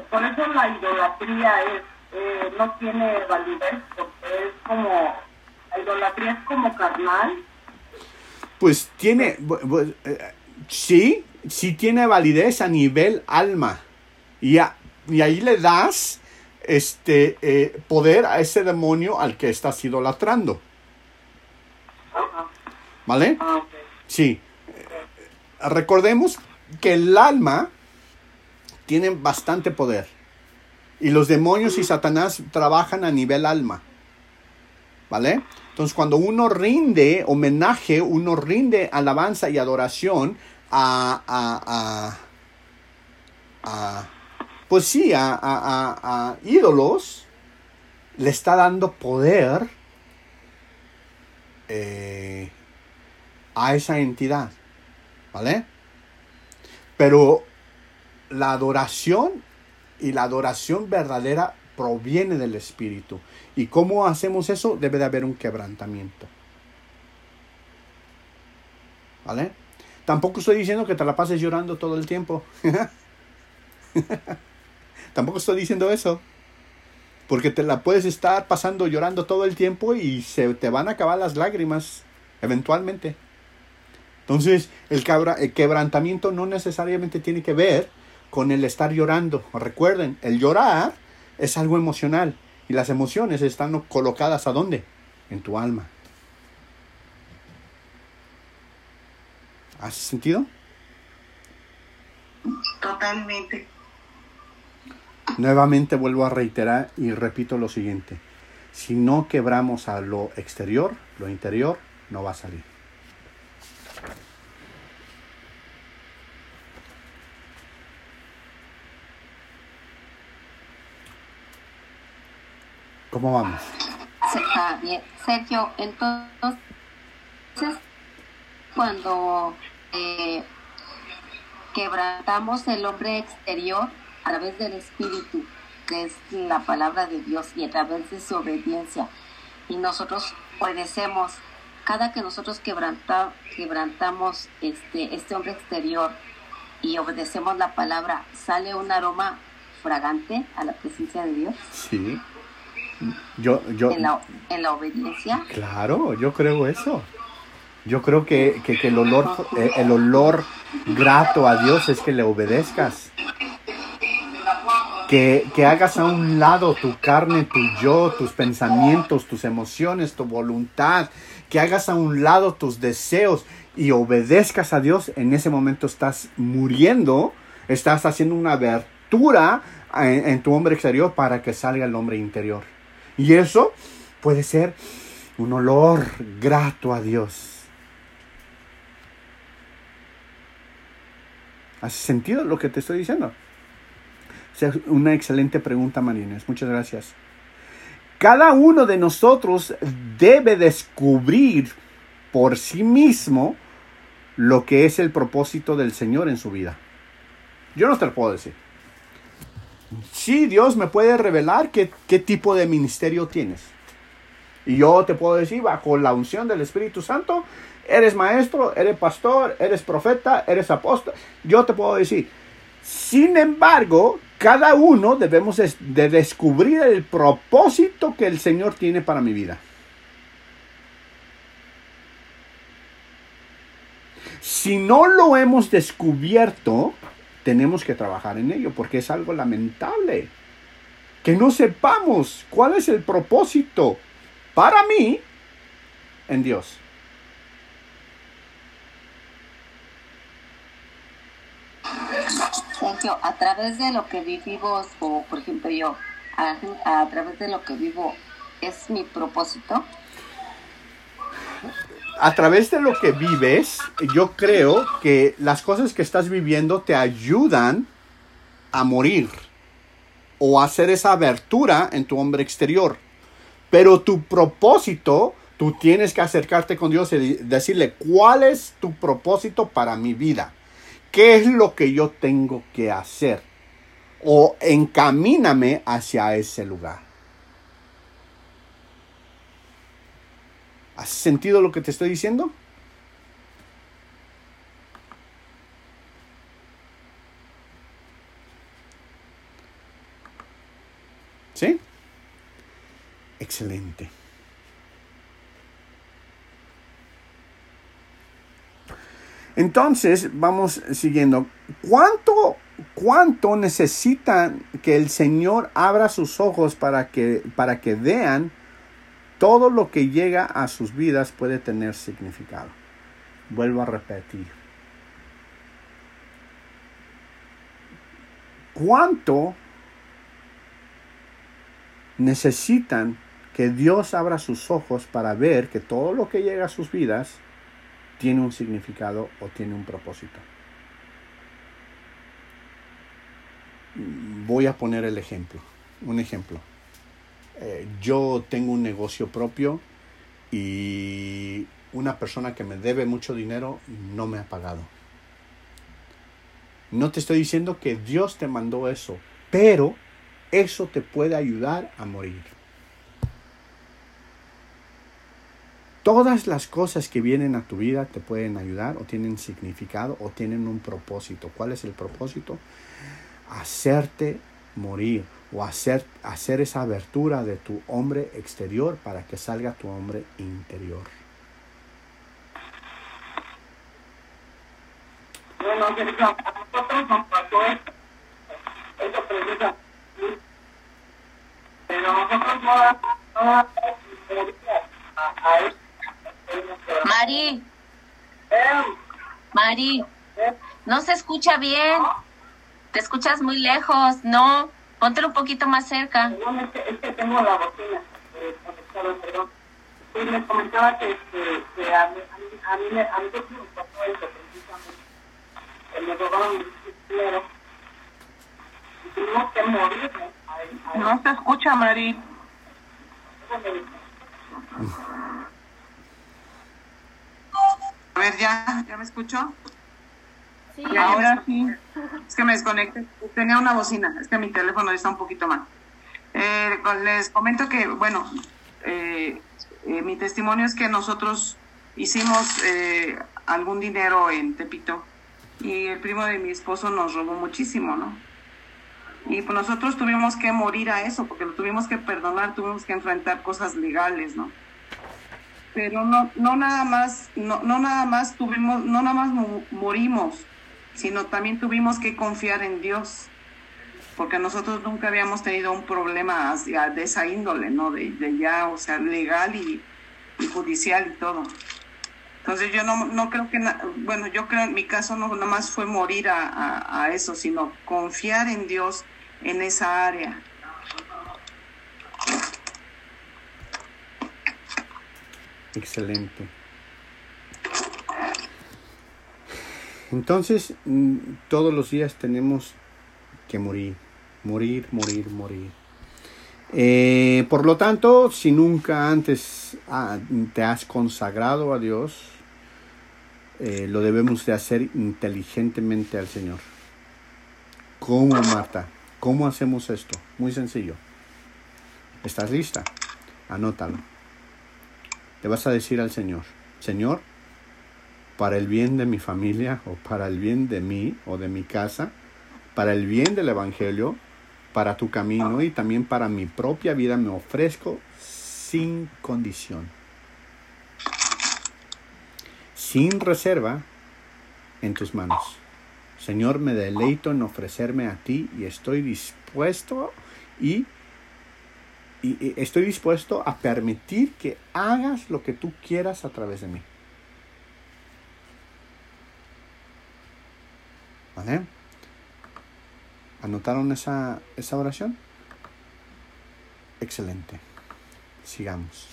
Por eso la idolatría es, eh, no tiene validez, porque es como, la idolatría es como carnal. Pues tiene, eh, sí, sí tiene validez a nivel alma. Y, a- y ahí le das este eh, poder a ese demonio al que estás idolatrando. ¿Vale? Ah. Sí. Eh, Recordemos que el alma tiene bastante poder. Y los demonios y Satanás trabajan a nivel alma. ¿Vale? Entonces cuando uno rinde homenaje, uno rinde alabanza y adoración a... a, a, a- pues sí, a ídolos, le está dando poder eh, a esa entidad. ¿Vale? Pero la adoración y la adoración verdadera proviene del Espíritu. ¿Y cómo hacemos eso? Debe de haber un quebrantamiento. ¿Vale? Tampoco estoy diciendo que te la pases llorando todo el tiempo. Tampoco estoy diciendo eso. Porque te la puedes estar pasando llorando todo el tiempo y se te van a acabar las lágrimas eventualmente. Entonces, el, el quebrantamiento no necesariamente tiene que ver con el estar llorando. Recuerden, el llorar es algo emocional y las emociones están colocadas a dónde? En tu alma. ¿Hace sentido? Totalmente. Nuevamente vuelvo a reiterar y repito lo siguiente. Si no quebramos a lo exterior, lo interior no va a salir. ¿Cómo vamos? Ah, bien. Sergio, entonces, cuando eh, quebrantamos el hombre exterior a través del Espíritu, que es la palabra de Dios, y a través de su obediencia, y nosotros obedecemos, cada que nosotros quebranta, quebrantamos este, este hombre exterior y obedecemos la palabra, sale un aroma fragante a la presencia de Dios Sí. Yo, yo, en la, en la obediencia. Claro, yo creo eso. Yo creo que, que- que el, olor, eh, el olor grato a Dios es que le obedezcas. Que, que hagas a un lado tu carne, tu yo, tus pensamientos, tus emociones, tu voluntad. Que hagas a un lado tus deseos y obedezcas a Dios. En ese momento estás muriendo, estás haciendo una abertura en, en tu hombre exterior para que salga el hombre interior. Y eso puede ser un olor grato a Dios. ¿Hace sentido lo que te estoy diciendo? O sea, una excelente pregunta, Marines. Muchas gracias. Cada uno de nosotros debe descubrir por sí mismo lo que es el propósito del Señor en su vida. Yo no te lo puedo decir. Sí, Dios me puede revelar qué, qué tipo de ministerio tienes. Y yo te puedo decir, bajo la unción del Espíritu Santo, eres maestro, eres pastor, eres profeta, eres apóstol. Yo te puedo decir. Sin embargo, cada uno debemos de, de descubrir el propósito que el Señor tiene para mi vida. Si no lo hemos descubierto, tenemos que trabajar en ello, porque es algo lamentable. Que no sepamos cuál es el propósito para mí en Dios. Sergio, a través de lo que vivimos, o por ejemplo yo, a través de lo que vivo, es mi propósito. A través de lo que vives, yo creo que las cosas que estás viviendo te ayudan a morir. o hacer esa abertura en tu hombre exterior. Pero tu propósito, tú tienes que acercarte con Dios y decirle, ¿cuál es tu propósito para mi vida? ¿Qué es lo que yo tengo que hacer? O encamíname hacia ese lugar. ¿Has sentido lo que te estoy diciendo? ¿Sí? Excelente. Entonces, vamos siguiendo. ¿Cuánto, cuánto necesitan que el Señor abra sus ojos para que, para que vean todo lo que llega a sus vidas puede tener significado? Vuelvo a repetir. ¿Cuánto necesitan que Dios abra sus ojos para ver que todo lo que llega a sus vidas tiene un significado o tiene un propósito. Voy a poner el ejemplo, un ejemplo. Eh, yo tengo un negocio propio y una persona que me debe mucho dinero no me ha pagado. No te estoy diciendo que Dios te mandó eso, pero eso te puede ayudar a morir. Todas las cosas que vienen a tu vida te pueden ayudar o tienen significado o tienen un propósito. ¿Cuál es el propósito? Hacerte morir o hacer, hacer esa abertura de tu hombre exterior para que salga tu hombre interior. Bueno, a nosotros nos pasó esto. Eso pero nosotros no, no Mari. Mari. No se escucha bien. Te escuchas muy lejos. No. Póntelo un poquito más cerca. No, es que, es que tengo la bocina eh, conectada, perdón. Y les comentaba que, que, que a, mí, a, mí, a, mí, a mí me pasó eso precisamente. Que me robaron mi dinero. Y tuvimos que morir. No se escucha, Mari. A ver, ¿ya? ¿Ya me escucho? Sí. Ahora sí. Es que me desconecté. Tenía una bocina. Es que mi teléfono está un poquito mal. Eh, les comento que, bueno, eh, eh, mi testimonio es que nosotros hicimos algún dinero en Tepito y el primo de mi esposo nos robó muchísimo, ¿no? Y pues nosotros tuvimos que morir a eso, porque lo tuvimos que perdonar, tuvimos que enfrentar cosas legales, ¿no? Pero no, no nada más, no, no nada más tuvimos, no nada más morimos, sino también tuvimos que confiar en Dios, porque nosotros nunca habíamos tenido un problema de esa índole, ¿no? De, ya, o sea, legal y, judicial y todo. Entonces yo no, no creo que, bueno, yo creo en mi caso no nada más fue morir a, a, eso, sino confiar en Dios en esa área. Excelente. Entonces, mm, todos los días tenemos que morir, morir, morir, morir. Eh, por lo tanto, si nunca antes ah, te has consagrado a Dios, eh, lo debemos de hacer inteligentemente al Señor. ¿Cómo, Marta? ¿Cómo hacemos esto? Muy sencillo. ¿Estás lista? Anótalo. Le vas a decir al Señor, Señor, para el bien de mi familia o para el bien de mí o de mi casa, para el bien del Evangelio, para tu camino y también para mi propia vida me ofrezco sin condición. Sin reserva en tus manos. Señor, me deleito en ofrecerme a ti y estoy dispuesto y, y, estoy dispuesto a permitir que hagas lo que tú quieras a través de mí. ¿Anotaron esa, esa oración? Excelente. Sigamos.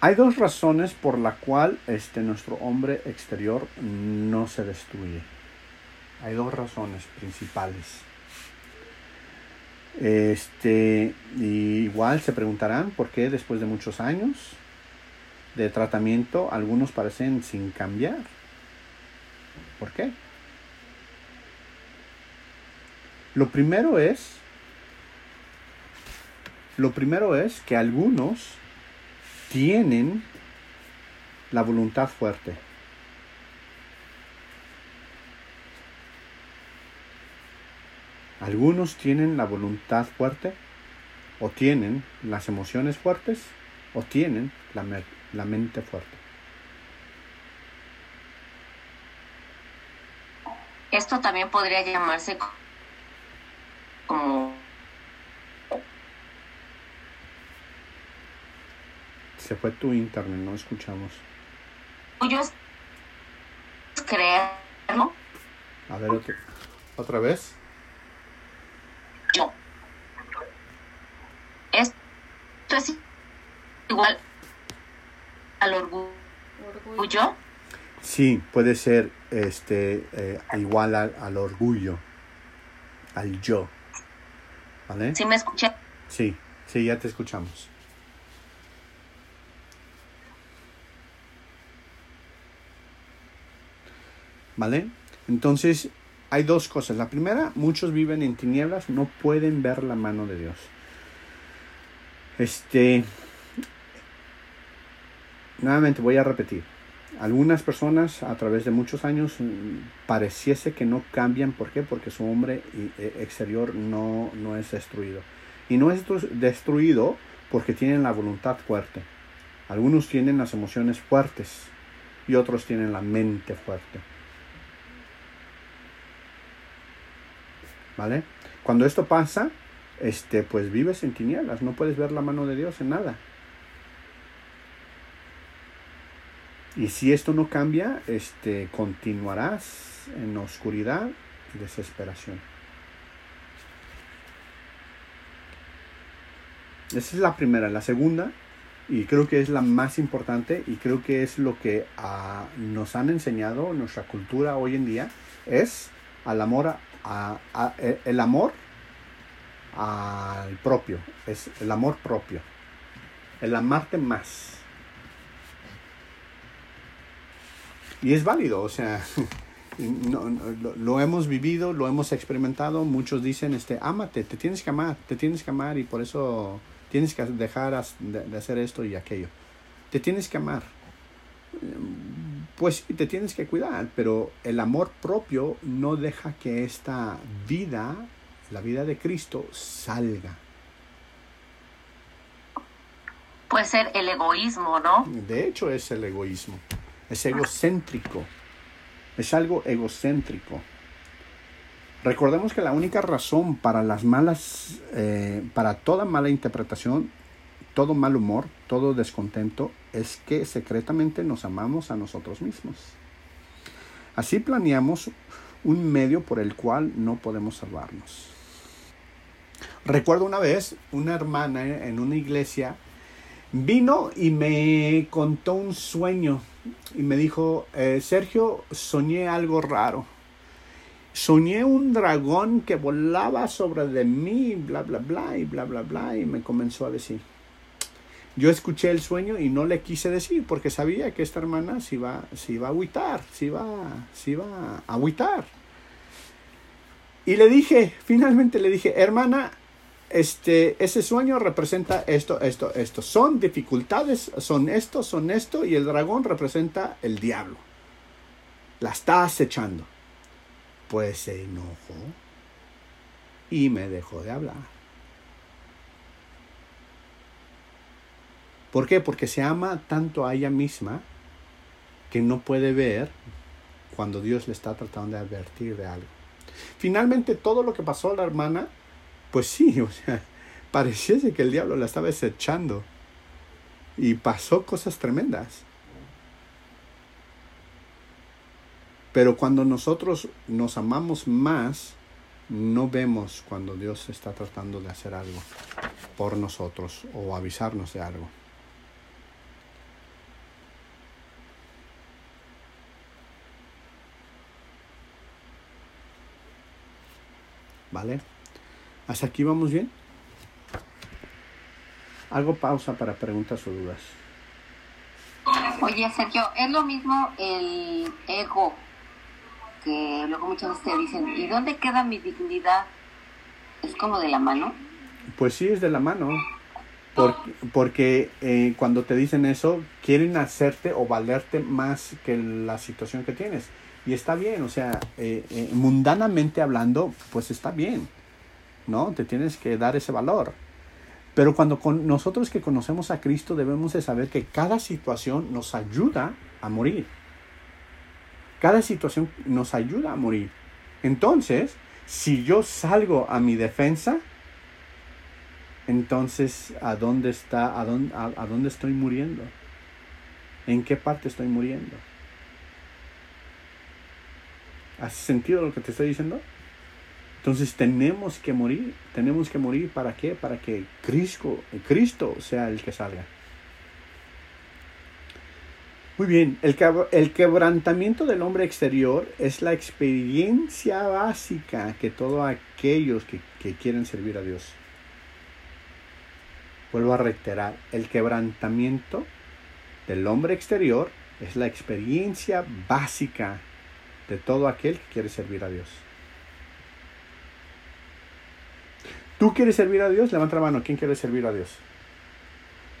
Hay dos razones por la cual este, nuestro hombre exterior no se destruye. Hay dos razones principales. Este, igual se preguntarán por qué después de muchos años de tratamiento algunos parecen sin cambiar. ¿Por qué? Lo primero es lo primero es que algunos tienen la voluntad fuerte. Algunos tienen la voluntad fuerte, o tienen las emociones fuertes, o tienen la, la mente fuerte. Esto también podría llamarse como... Se fue tu internet, no escuchamos. Ellos creerlo. A ver, otra, otra vez. yo. Esto es igual al orgullo. Sí, puede ser este eh, igual al, al orgullo, al yo. ¿Vale? ¿Sí me escuché? Sí, sí, ya te escuchamos. ¿Vale? Entonces, hay dos cosas. La primera, muchos viven en tinieblas, no pueden ver la mano de Dios. Este, nuevamente voy a repetir. Algunas personas a través de muchos años mm, pareciese que no cambian. ¿Por qué? Porque su hombre y- eh, exterior no, no es destruido. Y no es destru- destruido porque tienen la voluntad fuerte. Algunos tienen las emociones fuertes y otros tienen la mente fuerte. ¿Vale? Cuando esto pasa, este, pues vives en tinieblas, no puedes ver la mano de Dios en nada. Y si esto no cambia, este, continuarás en oscuridad y desesperación. Esa es la primera. La segunda, y creo que es la más importante, y creo que es lo que ah, nos han enseñado en nuestra cultura hoy en día, es al amor, a- a- a- e- el amor al propio, es el amor propio, el amarte más. Y es válido, o sea, no- no, lo, hemos vivido, lo hemos experimentado. Muchos dicen, este, ámate, te tienes que amar, te tienes que amar y por eso tienes que dejar de, de hacer esto y aquello. Te tienes que amar. Pues sí, te tienes que cuidar, pero el amor propio no deja que esta vida, la vida de Cristo, salga. Puede ser el egoísmo, ¿no? De hecho, es el egoísmo. Es egocéntrico. Es algo egocéntrico. Recordemos que la única razón para las malas, eh, para toda mala interpretación, todo mal humor, todo descontento, es que secretamente nos amamos a nosotros mismos. Así planeamos un medio por el cual no podemos salvarnos. Recuerdo una vez una hermana en una iglesia vino y me contó un sueño y me dijo, eh, Sergio, soñé algo raro. Soñé un dragón que volaba sobre de mí, bla, bla, bla, y bla, bla, bla, y me comenzó a decir. Yo escuché el sueño y no le quise decir porque sabía que esta hermana se iba, a agüitar, se iba, se iba a agüitar. Y le dije, finalmente le dije, hermana, este, ese sueño representa esto, esto, esto. Son dificultades, son esto, son esto, y el dragón representa el diablo. La está acechando. Pues se enojó y me dejó de hablar. ¿Por qué? Porque se ama tanto a ella misma que no puede ver cuando Dios le está tratando de advertir de algo. Finalmente, todo lo que pasó a la hermana pues sí, o sea, pareciese que el diablo la estaba acechando. Y pasó cosas tremendas. Pero cuando nosotros nos amamos más, no vemos cuando Dios está tratando de hacer algo por nosotros o avisarnos de algo. ¿Vale? ¿Hasta aquí vamos bien? Hago pausa para preguntas o dudas. Oye, Sergio, es lo mismo el ego, que luego muchas veces te dicen, ¿y dónde queda mi dignidad? ¿Es como de la mano? Pues sí, es de la mano. Porque, porque eh, cuando te dicen eso, quieren hacerte o valerte más que la situación que tienes. Y está bien, o sea, eh, eh, mundanamente hablando, pues está bien, ¿no? Te tienes que dar ese valor. Pero cuando con nosotros que conocemos a Cristo debemos de saber que cada situación nos ayuda a morir. Cada situación nos ayuda a morir. Entonces, si yo salgo a mi defensa, entonces, ¿a dónde está, a dónde, a, a dónde estoy muriendo? ¿En qué parte estoy muriendo? ¿Has sentido lo que te estoy diciendo? Entonces tenemos que morir, tenemos que morir para qué? Para que Cristo, sea el que salga. Muy bien, el, quebrantamiento del hombre exterior es la experiencia básica que todos aquellos que, que quieren servir a Dios. Vuelvo a reiterar, el quebrantamiento del hombre exterior es la experiencia básica de todo aquel que quiere servir a Dios. ¿Tú quieres servir a Dios? Levanta la mano. ¿Quién quiere servir a Dios?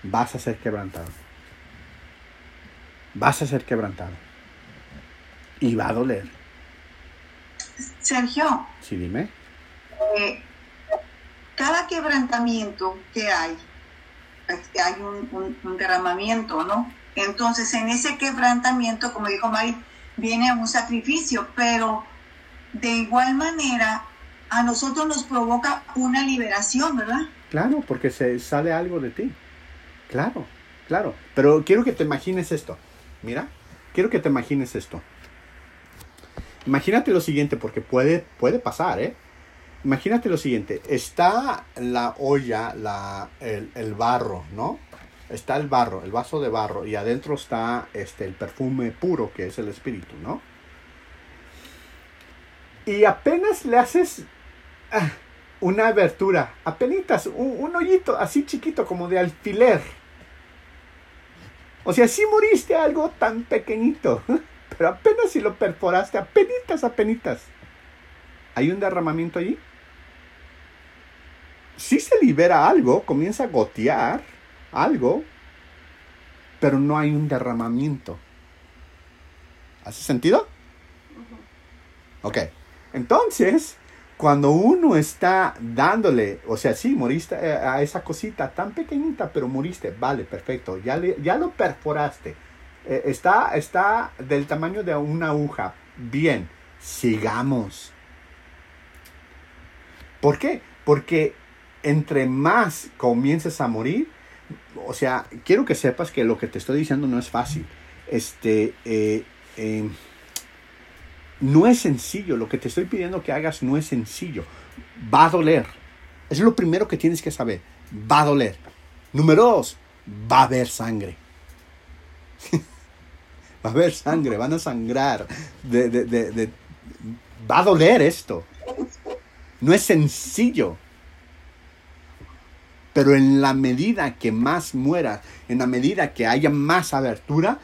Vas a ser quebrantado. Vas a ser quebrantado. Y va a doler. Sergio. Sí, dime. Eh, cada quebrantamiento que hay, hay un, un, un, derramamiento, ¿no? Entonces, en ese quebrantamiento, como dijo Mari, viene un sacrificio, pero de igual manera a nosotros nos provoca una liberación, ¿verdad? Claro, porque se sale algo de ti. Claro, claro. Pero quiero que te imagines esto. Mira, quiero que te imagines esto. Imagínate lo siguiente, porque puede, puede pasar, ¿eh? Imagínate lo siguiente. Está la olla, la, el, el barro, ¿no? Está el barro, el vaso de barro, y adentro está este, el perfume puro, que es el espíritu, ¿no? Y apenas le haces una abertura, apenas un, un, hoyito así chiquito como de alfiler. O sea, sí moriste algo tan pequeñito, pero apenas si lo perforaste, apenas, apenas. ¿Hay un derramamiento allí? Sí se libera algo, comienza a gotear algo, pero no hay un derramamiento. ¿Hace sentido? Ok, entonces cuando uno está dándole, o sea, sí, moriste a esa cosita tan pequeñita, pero moriste, vale, perfecto, ya, le, ya lo perforaste, eh, está, está del tamaño de una aguja, bien, sigamos. ¿Por qué? Porque entre más comiences a morir, o sea, quiero que sepas que lo que te estoy diciendo no es fácil. Este, eh, eh, no es sencillo. Lo que te estoy pidiendo que hagas no es sencillo. Va a doler. Es lo primero que tienes que saber. Va a doler. Número dos, va a haber sangre. va a haber sangre, van a sangrar. De, de, de, va a doler esto. No es sencillo. Pero en la medida que más mueras, en la medida que haya más abertura,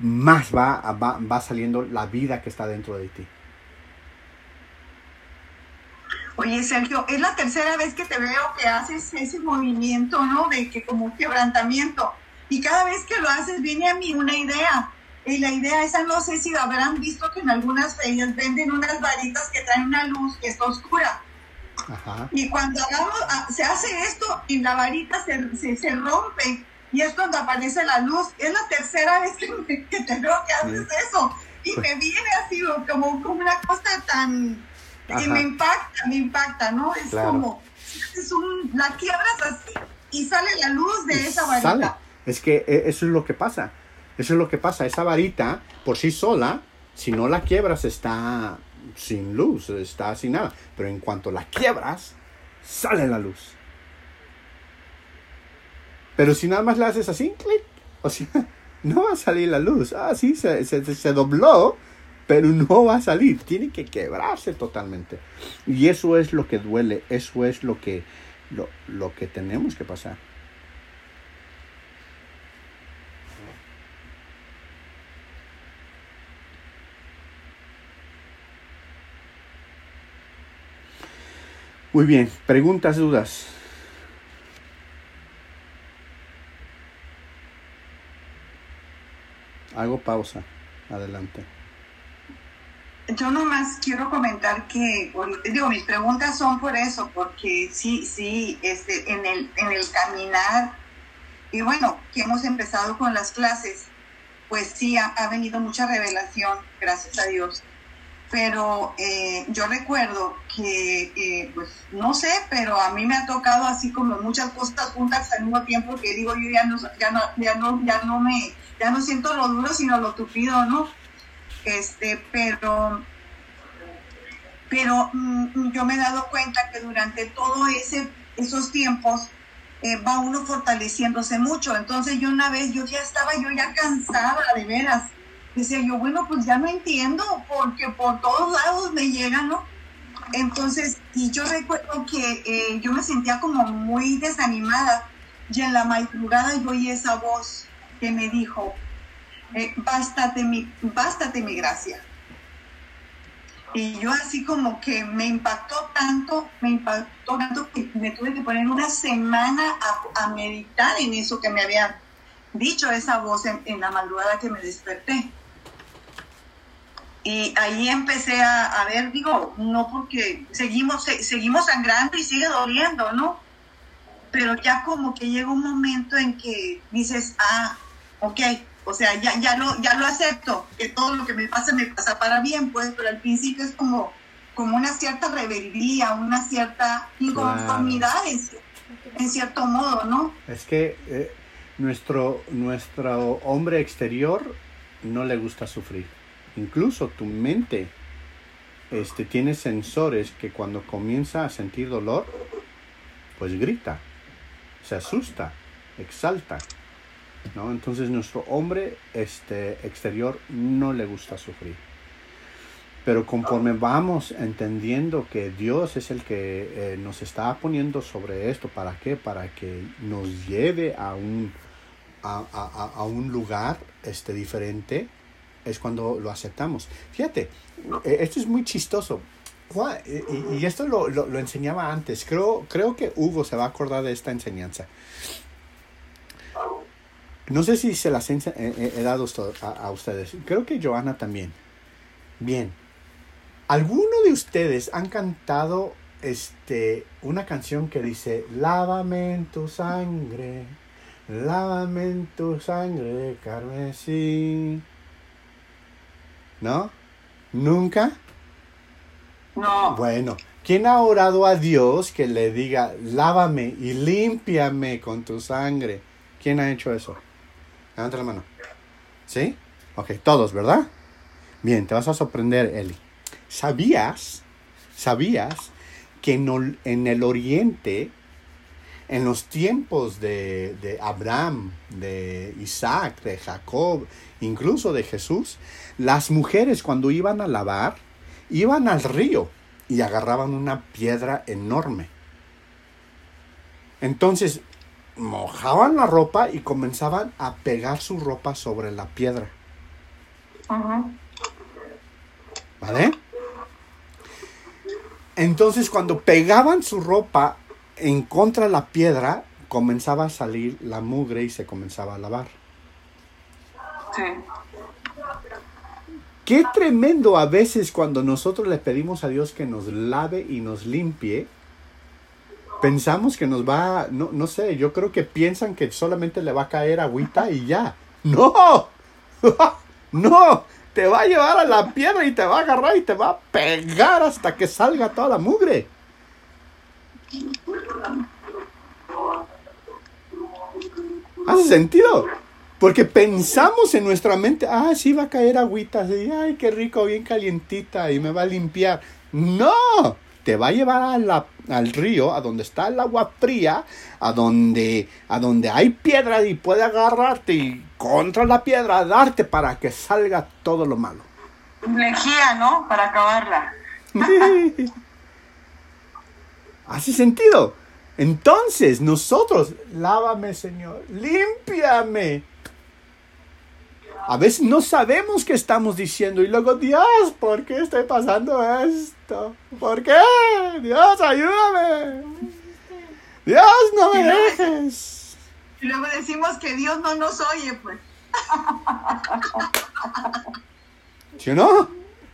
más va, va, va, saliendo la vida que está dentro de ti. Oye, Sergio, es la tercera vez que te veo que haces ese movimiento, ¿no? De que como quebrantamiento. Y cada vez que lo haces viene a mí una idea. Y la idea esa, no sé si habrán visto que en algunas ferias venden unas varitas que traen una luz que está oscura. Ajá. Y cuando hagamos, se hace esto y la varita se, se, se rompe y es cuando aparece la luz. Es la tercera vez que, me, que te veo que haces eso. Y me viene así como, como una cosa tan... Ajá. que me impacta, me impacta, ¿no? Es claro. como, es un, la quiebras así y sale la luz de y esa varita. Sale. Es que eso es lo que pasa. Eso es lo que pasa. Esa varita, por sí sola, si no la quiebras, está sin luz, está sin nada. Pero en cuanto la quiebras, sale la luz. Pero si nada más la haces así, clic, o sea, no va a salir la luz. Ah, sí, se, se, se dobló, pero no va a salir, tiene que quebrarse totalmente. Y eso es lo que duele, eso es lo que, lo, lo que tenemos que pasar. Muy bien, preguntas, dudas. Hago pausa. Adelante. Yo nomás quiero comentar que, digo, mis preguntas son por eso, porque sí, sí, este, en el, en el caminar, y bueno, que hemos empezado con las clases, pues sí, ha, ha venido mucha revelación, gracias a Dios. Pero eh, yo recuerdo que, eh, pues no sé, pero a mí me ha tocado así como muchas cosas juntas al mismo tiempo que digo, yo ya no, ya no, ya no, ya no me, ya no siento lo duro, sino lo tupido, ¿no? Este, pero, pero mm, yo me he dado cuenta que durante todo ese, esos tiempos eh, va uno fortaleciéndose mucho. Entonces yo una vez, yo ya estaba yo ya cansada de veras. Decía yo, bueno, pues ya no entiendo, porque por todos lados me llegan, ¿no? Entonces, y yo recuerdo que eh, yo me sentía como muy desanimada y en la madrugada yo oí esa voz que me dijo, eh, bástate, mi, bástate mi gracia. Y yo así como que me impactó tanto, me impactó tanto que me tuve que poner una semana a, meditar en eso que me había dicho esa voz en, la madrugada que me desperté. Y ahí empecé a, a ver, digo, no porque seguimos, se, seguimos sangrando y sigue doliendo, ¿no? Pero ya como que llega un momento en que dices, ah, ok, o sea, ya, ya, lo, ya lo acepto, que todo lo que me pasa me pasa para bien, pues, pero al principio es como, como una cierta rebeldía, una cierta inconformidad claro. en, en, cierto modo, ¿no? Es que eh, nuestro, nuestro hombre exterior no le gusta sufrir. Incluso tu mente este, tiene sensores que cuando comienza a sentir dolor, pues grita, se asusta, exalta. ¿no? Entonces nuestro hombre este, exterior no le gusta sufrir. Pero conforme vamos entendiendo que Dios es el que eh, nos está poniendo sobre esto, ¿para qué? Para que nos lleve a un, a, a, a un lugar este, diferente, es cuando lo aceptamos. Fíjate, esto es muy chistoso. Y esto lo, lo, lo, enseñaba antes. Creo, creo que Hugo se va a acordar de esta enseñanza. No sé si se las he, he, he dado a, a, ustedes. Creo que Joana también. Bien. ¿Alguno de ustedes han cantado este, una canción que dice, lávame en tu sangre, lávame en tu sangre, carmesí? ¿No? ¿Nunca? No. Bueno, ¿quién ha orado a Dios que le diga, lávame y límpiame con tu sangre? ¿Quién ha hecho eso? Levanta la mano. ¿Sí? Ok, todos, ¿verdad? Bien, te vas a sorprender, Eli. ¿Sabías, sabías que en, en el oriente, en los tiempos de, de, Abraham, de Isaac, de Jacob, incluso de Jesús, las mujeres cuando iban a lavar, iban al río y agarraban una piedra enorme. Entonces, mojaban la ropa y comenzaban a pegar su ropa sobre la piedra. -huh. ¿Vale? Entonces cuando pegaban su ropa en contra de la piedra, comenzaba a salir la mugre y se comenzaba a lavar. Sí. Qué tremendo a veces cuando nosotros le pedimos a Dios que nos lave y nos limpie, pensamos que nos va, no, no sé, yo creo que piensan que solamente le va a caer agüita y ya. No, no, te va a llevar a la piedra y te va a agarrar y te va a pegar hasta que salga toda la mugre. ¿Hace sentido? Porque pensamos en nuestra mente, ah, sí va a caer agüita, así, ay, qué rico, bien calientita y me va a limpiar. No, te va a llevar a la, al río, a donde está el agua fría, a donde, a donde hay piedra y puede agarrarte y contra la piedra darte para que salga todo lo malo. Lejía, ¿no? Para acabarla. ¿Hace sentido? Entonces, nosotros, lávame, Señor, límpiame. A veces no sabemos qué estamos diciendo y luego, Dios, ¿por qué estoy pasando esto? ¿Por qué? Dios, ayúdame. Dios, no me dejes. Y luego decimos que Dios no nos oye, pues. ¿Sí o no?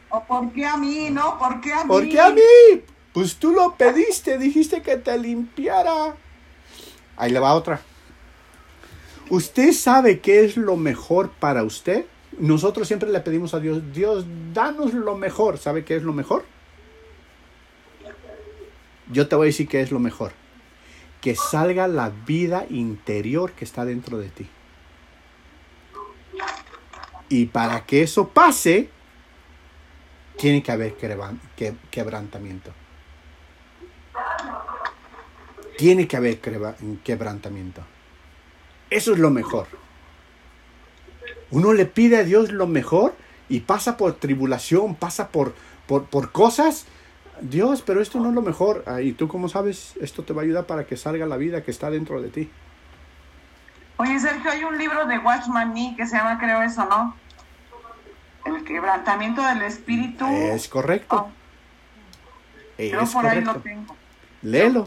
¿O por qué a mí, no? ¿Por qué a mí? ¿Por qué a mí? Pues tú lo pediste, dijiste que te limpiara. Ahí le va otra. ¿Usted sabe qué es lo mejor para usted? Nosotros siempre le pedimos a Dios, Dios, danos lo mejor. ¿Sabe qué es lo mejor? Yo te voy a decir qué es lo mejor. Que salga la vida interior que está dentro de ti. Y para que eso pase, tiene que haber quebrantamiento. Tiene que haber quebrantamiento. Eso es lo mejor. Uno le pide a Dios lo mejor y pasa por tribulación, pasa por, por, cosas. Dios, pero esto no es lo mejor. Ah, y tú, como sabes, esto te va a ayudar para que salga la vida que está dentro de ti. Oye, Sergio, hay un libro de Watchman Nee que se llama, creo eso, ¿no? El quebrantamiento del espíritu. Es correcto. Oh. Es por ahí lo tengo. Léelo.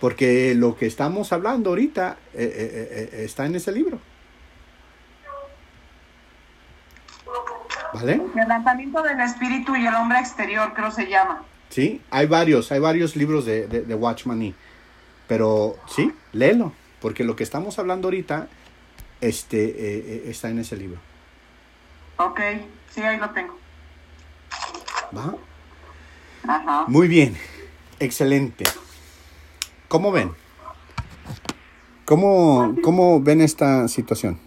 Porque lo que estamos hablando ahorita eh, eh, eh, está en ese libro. ¿Vale? El quebrantamiento del espíritu y el hombre exterior, creo se llama. Sí, hay varios, hay varios libros de, de, de Watchman Nee. Pero sí, léelo. Porque lo que estamos hablando ahorita este, está en ese libro. Ok, sí, ahí lo tengo. ¿Va? Ajá. Muy bien, excelente. ¿Cómo ven? ¿Cómo, cómo ven esta situación?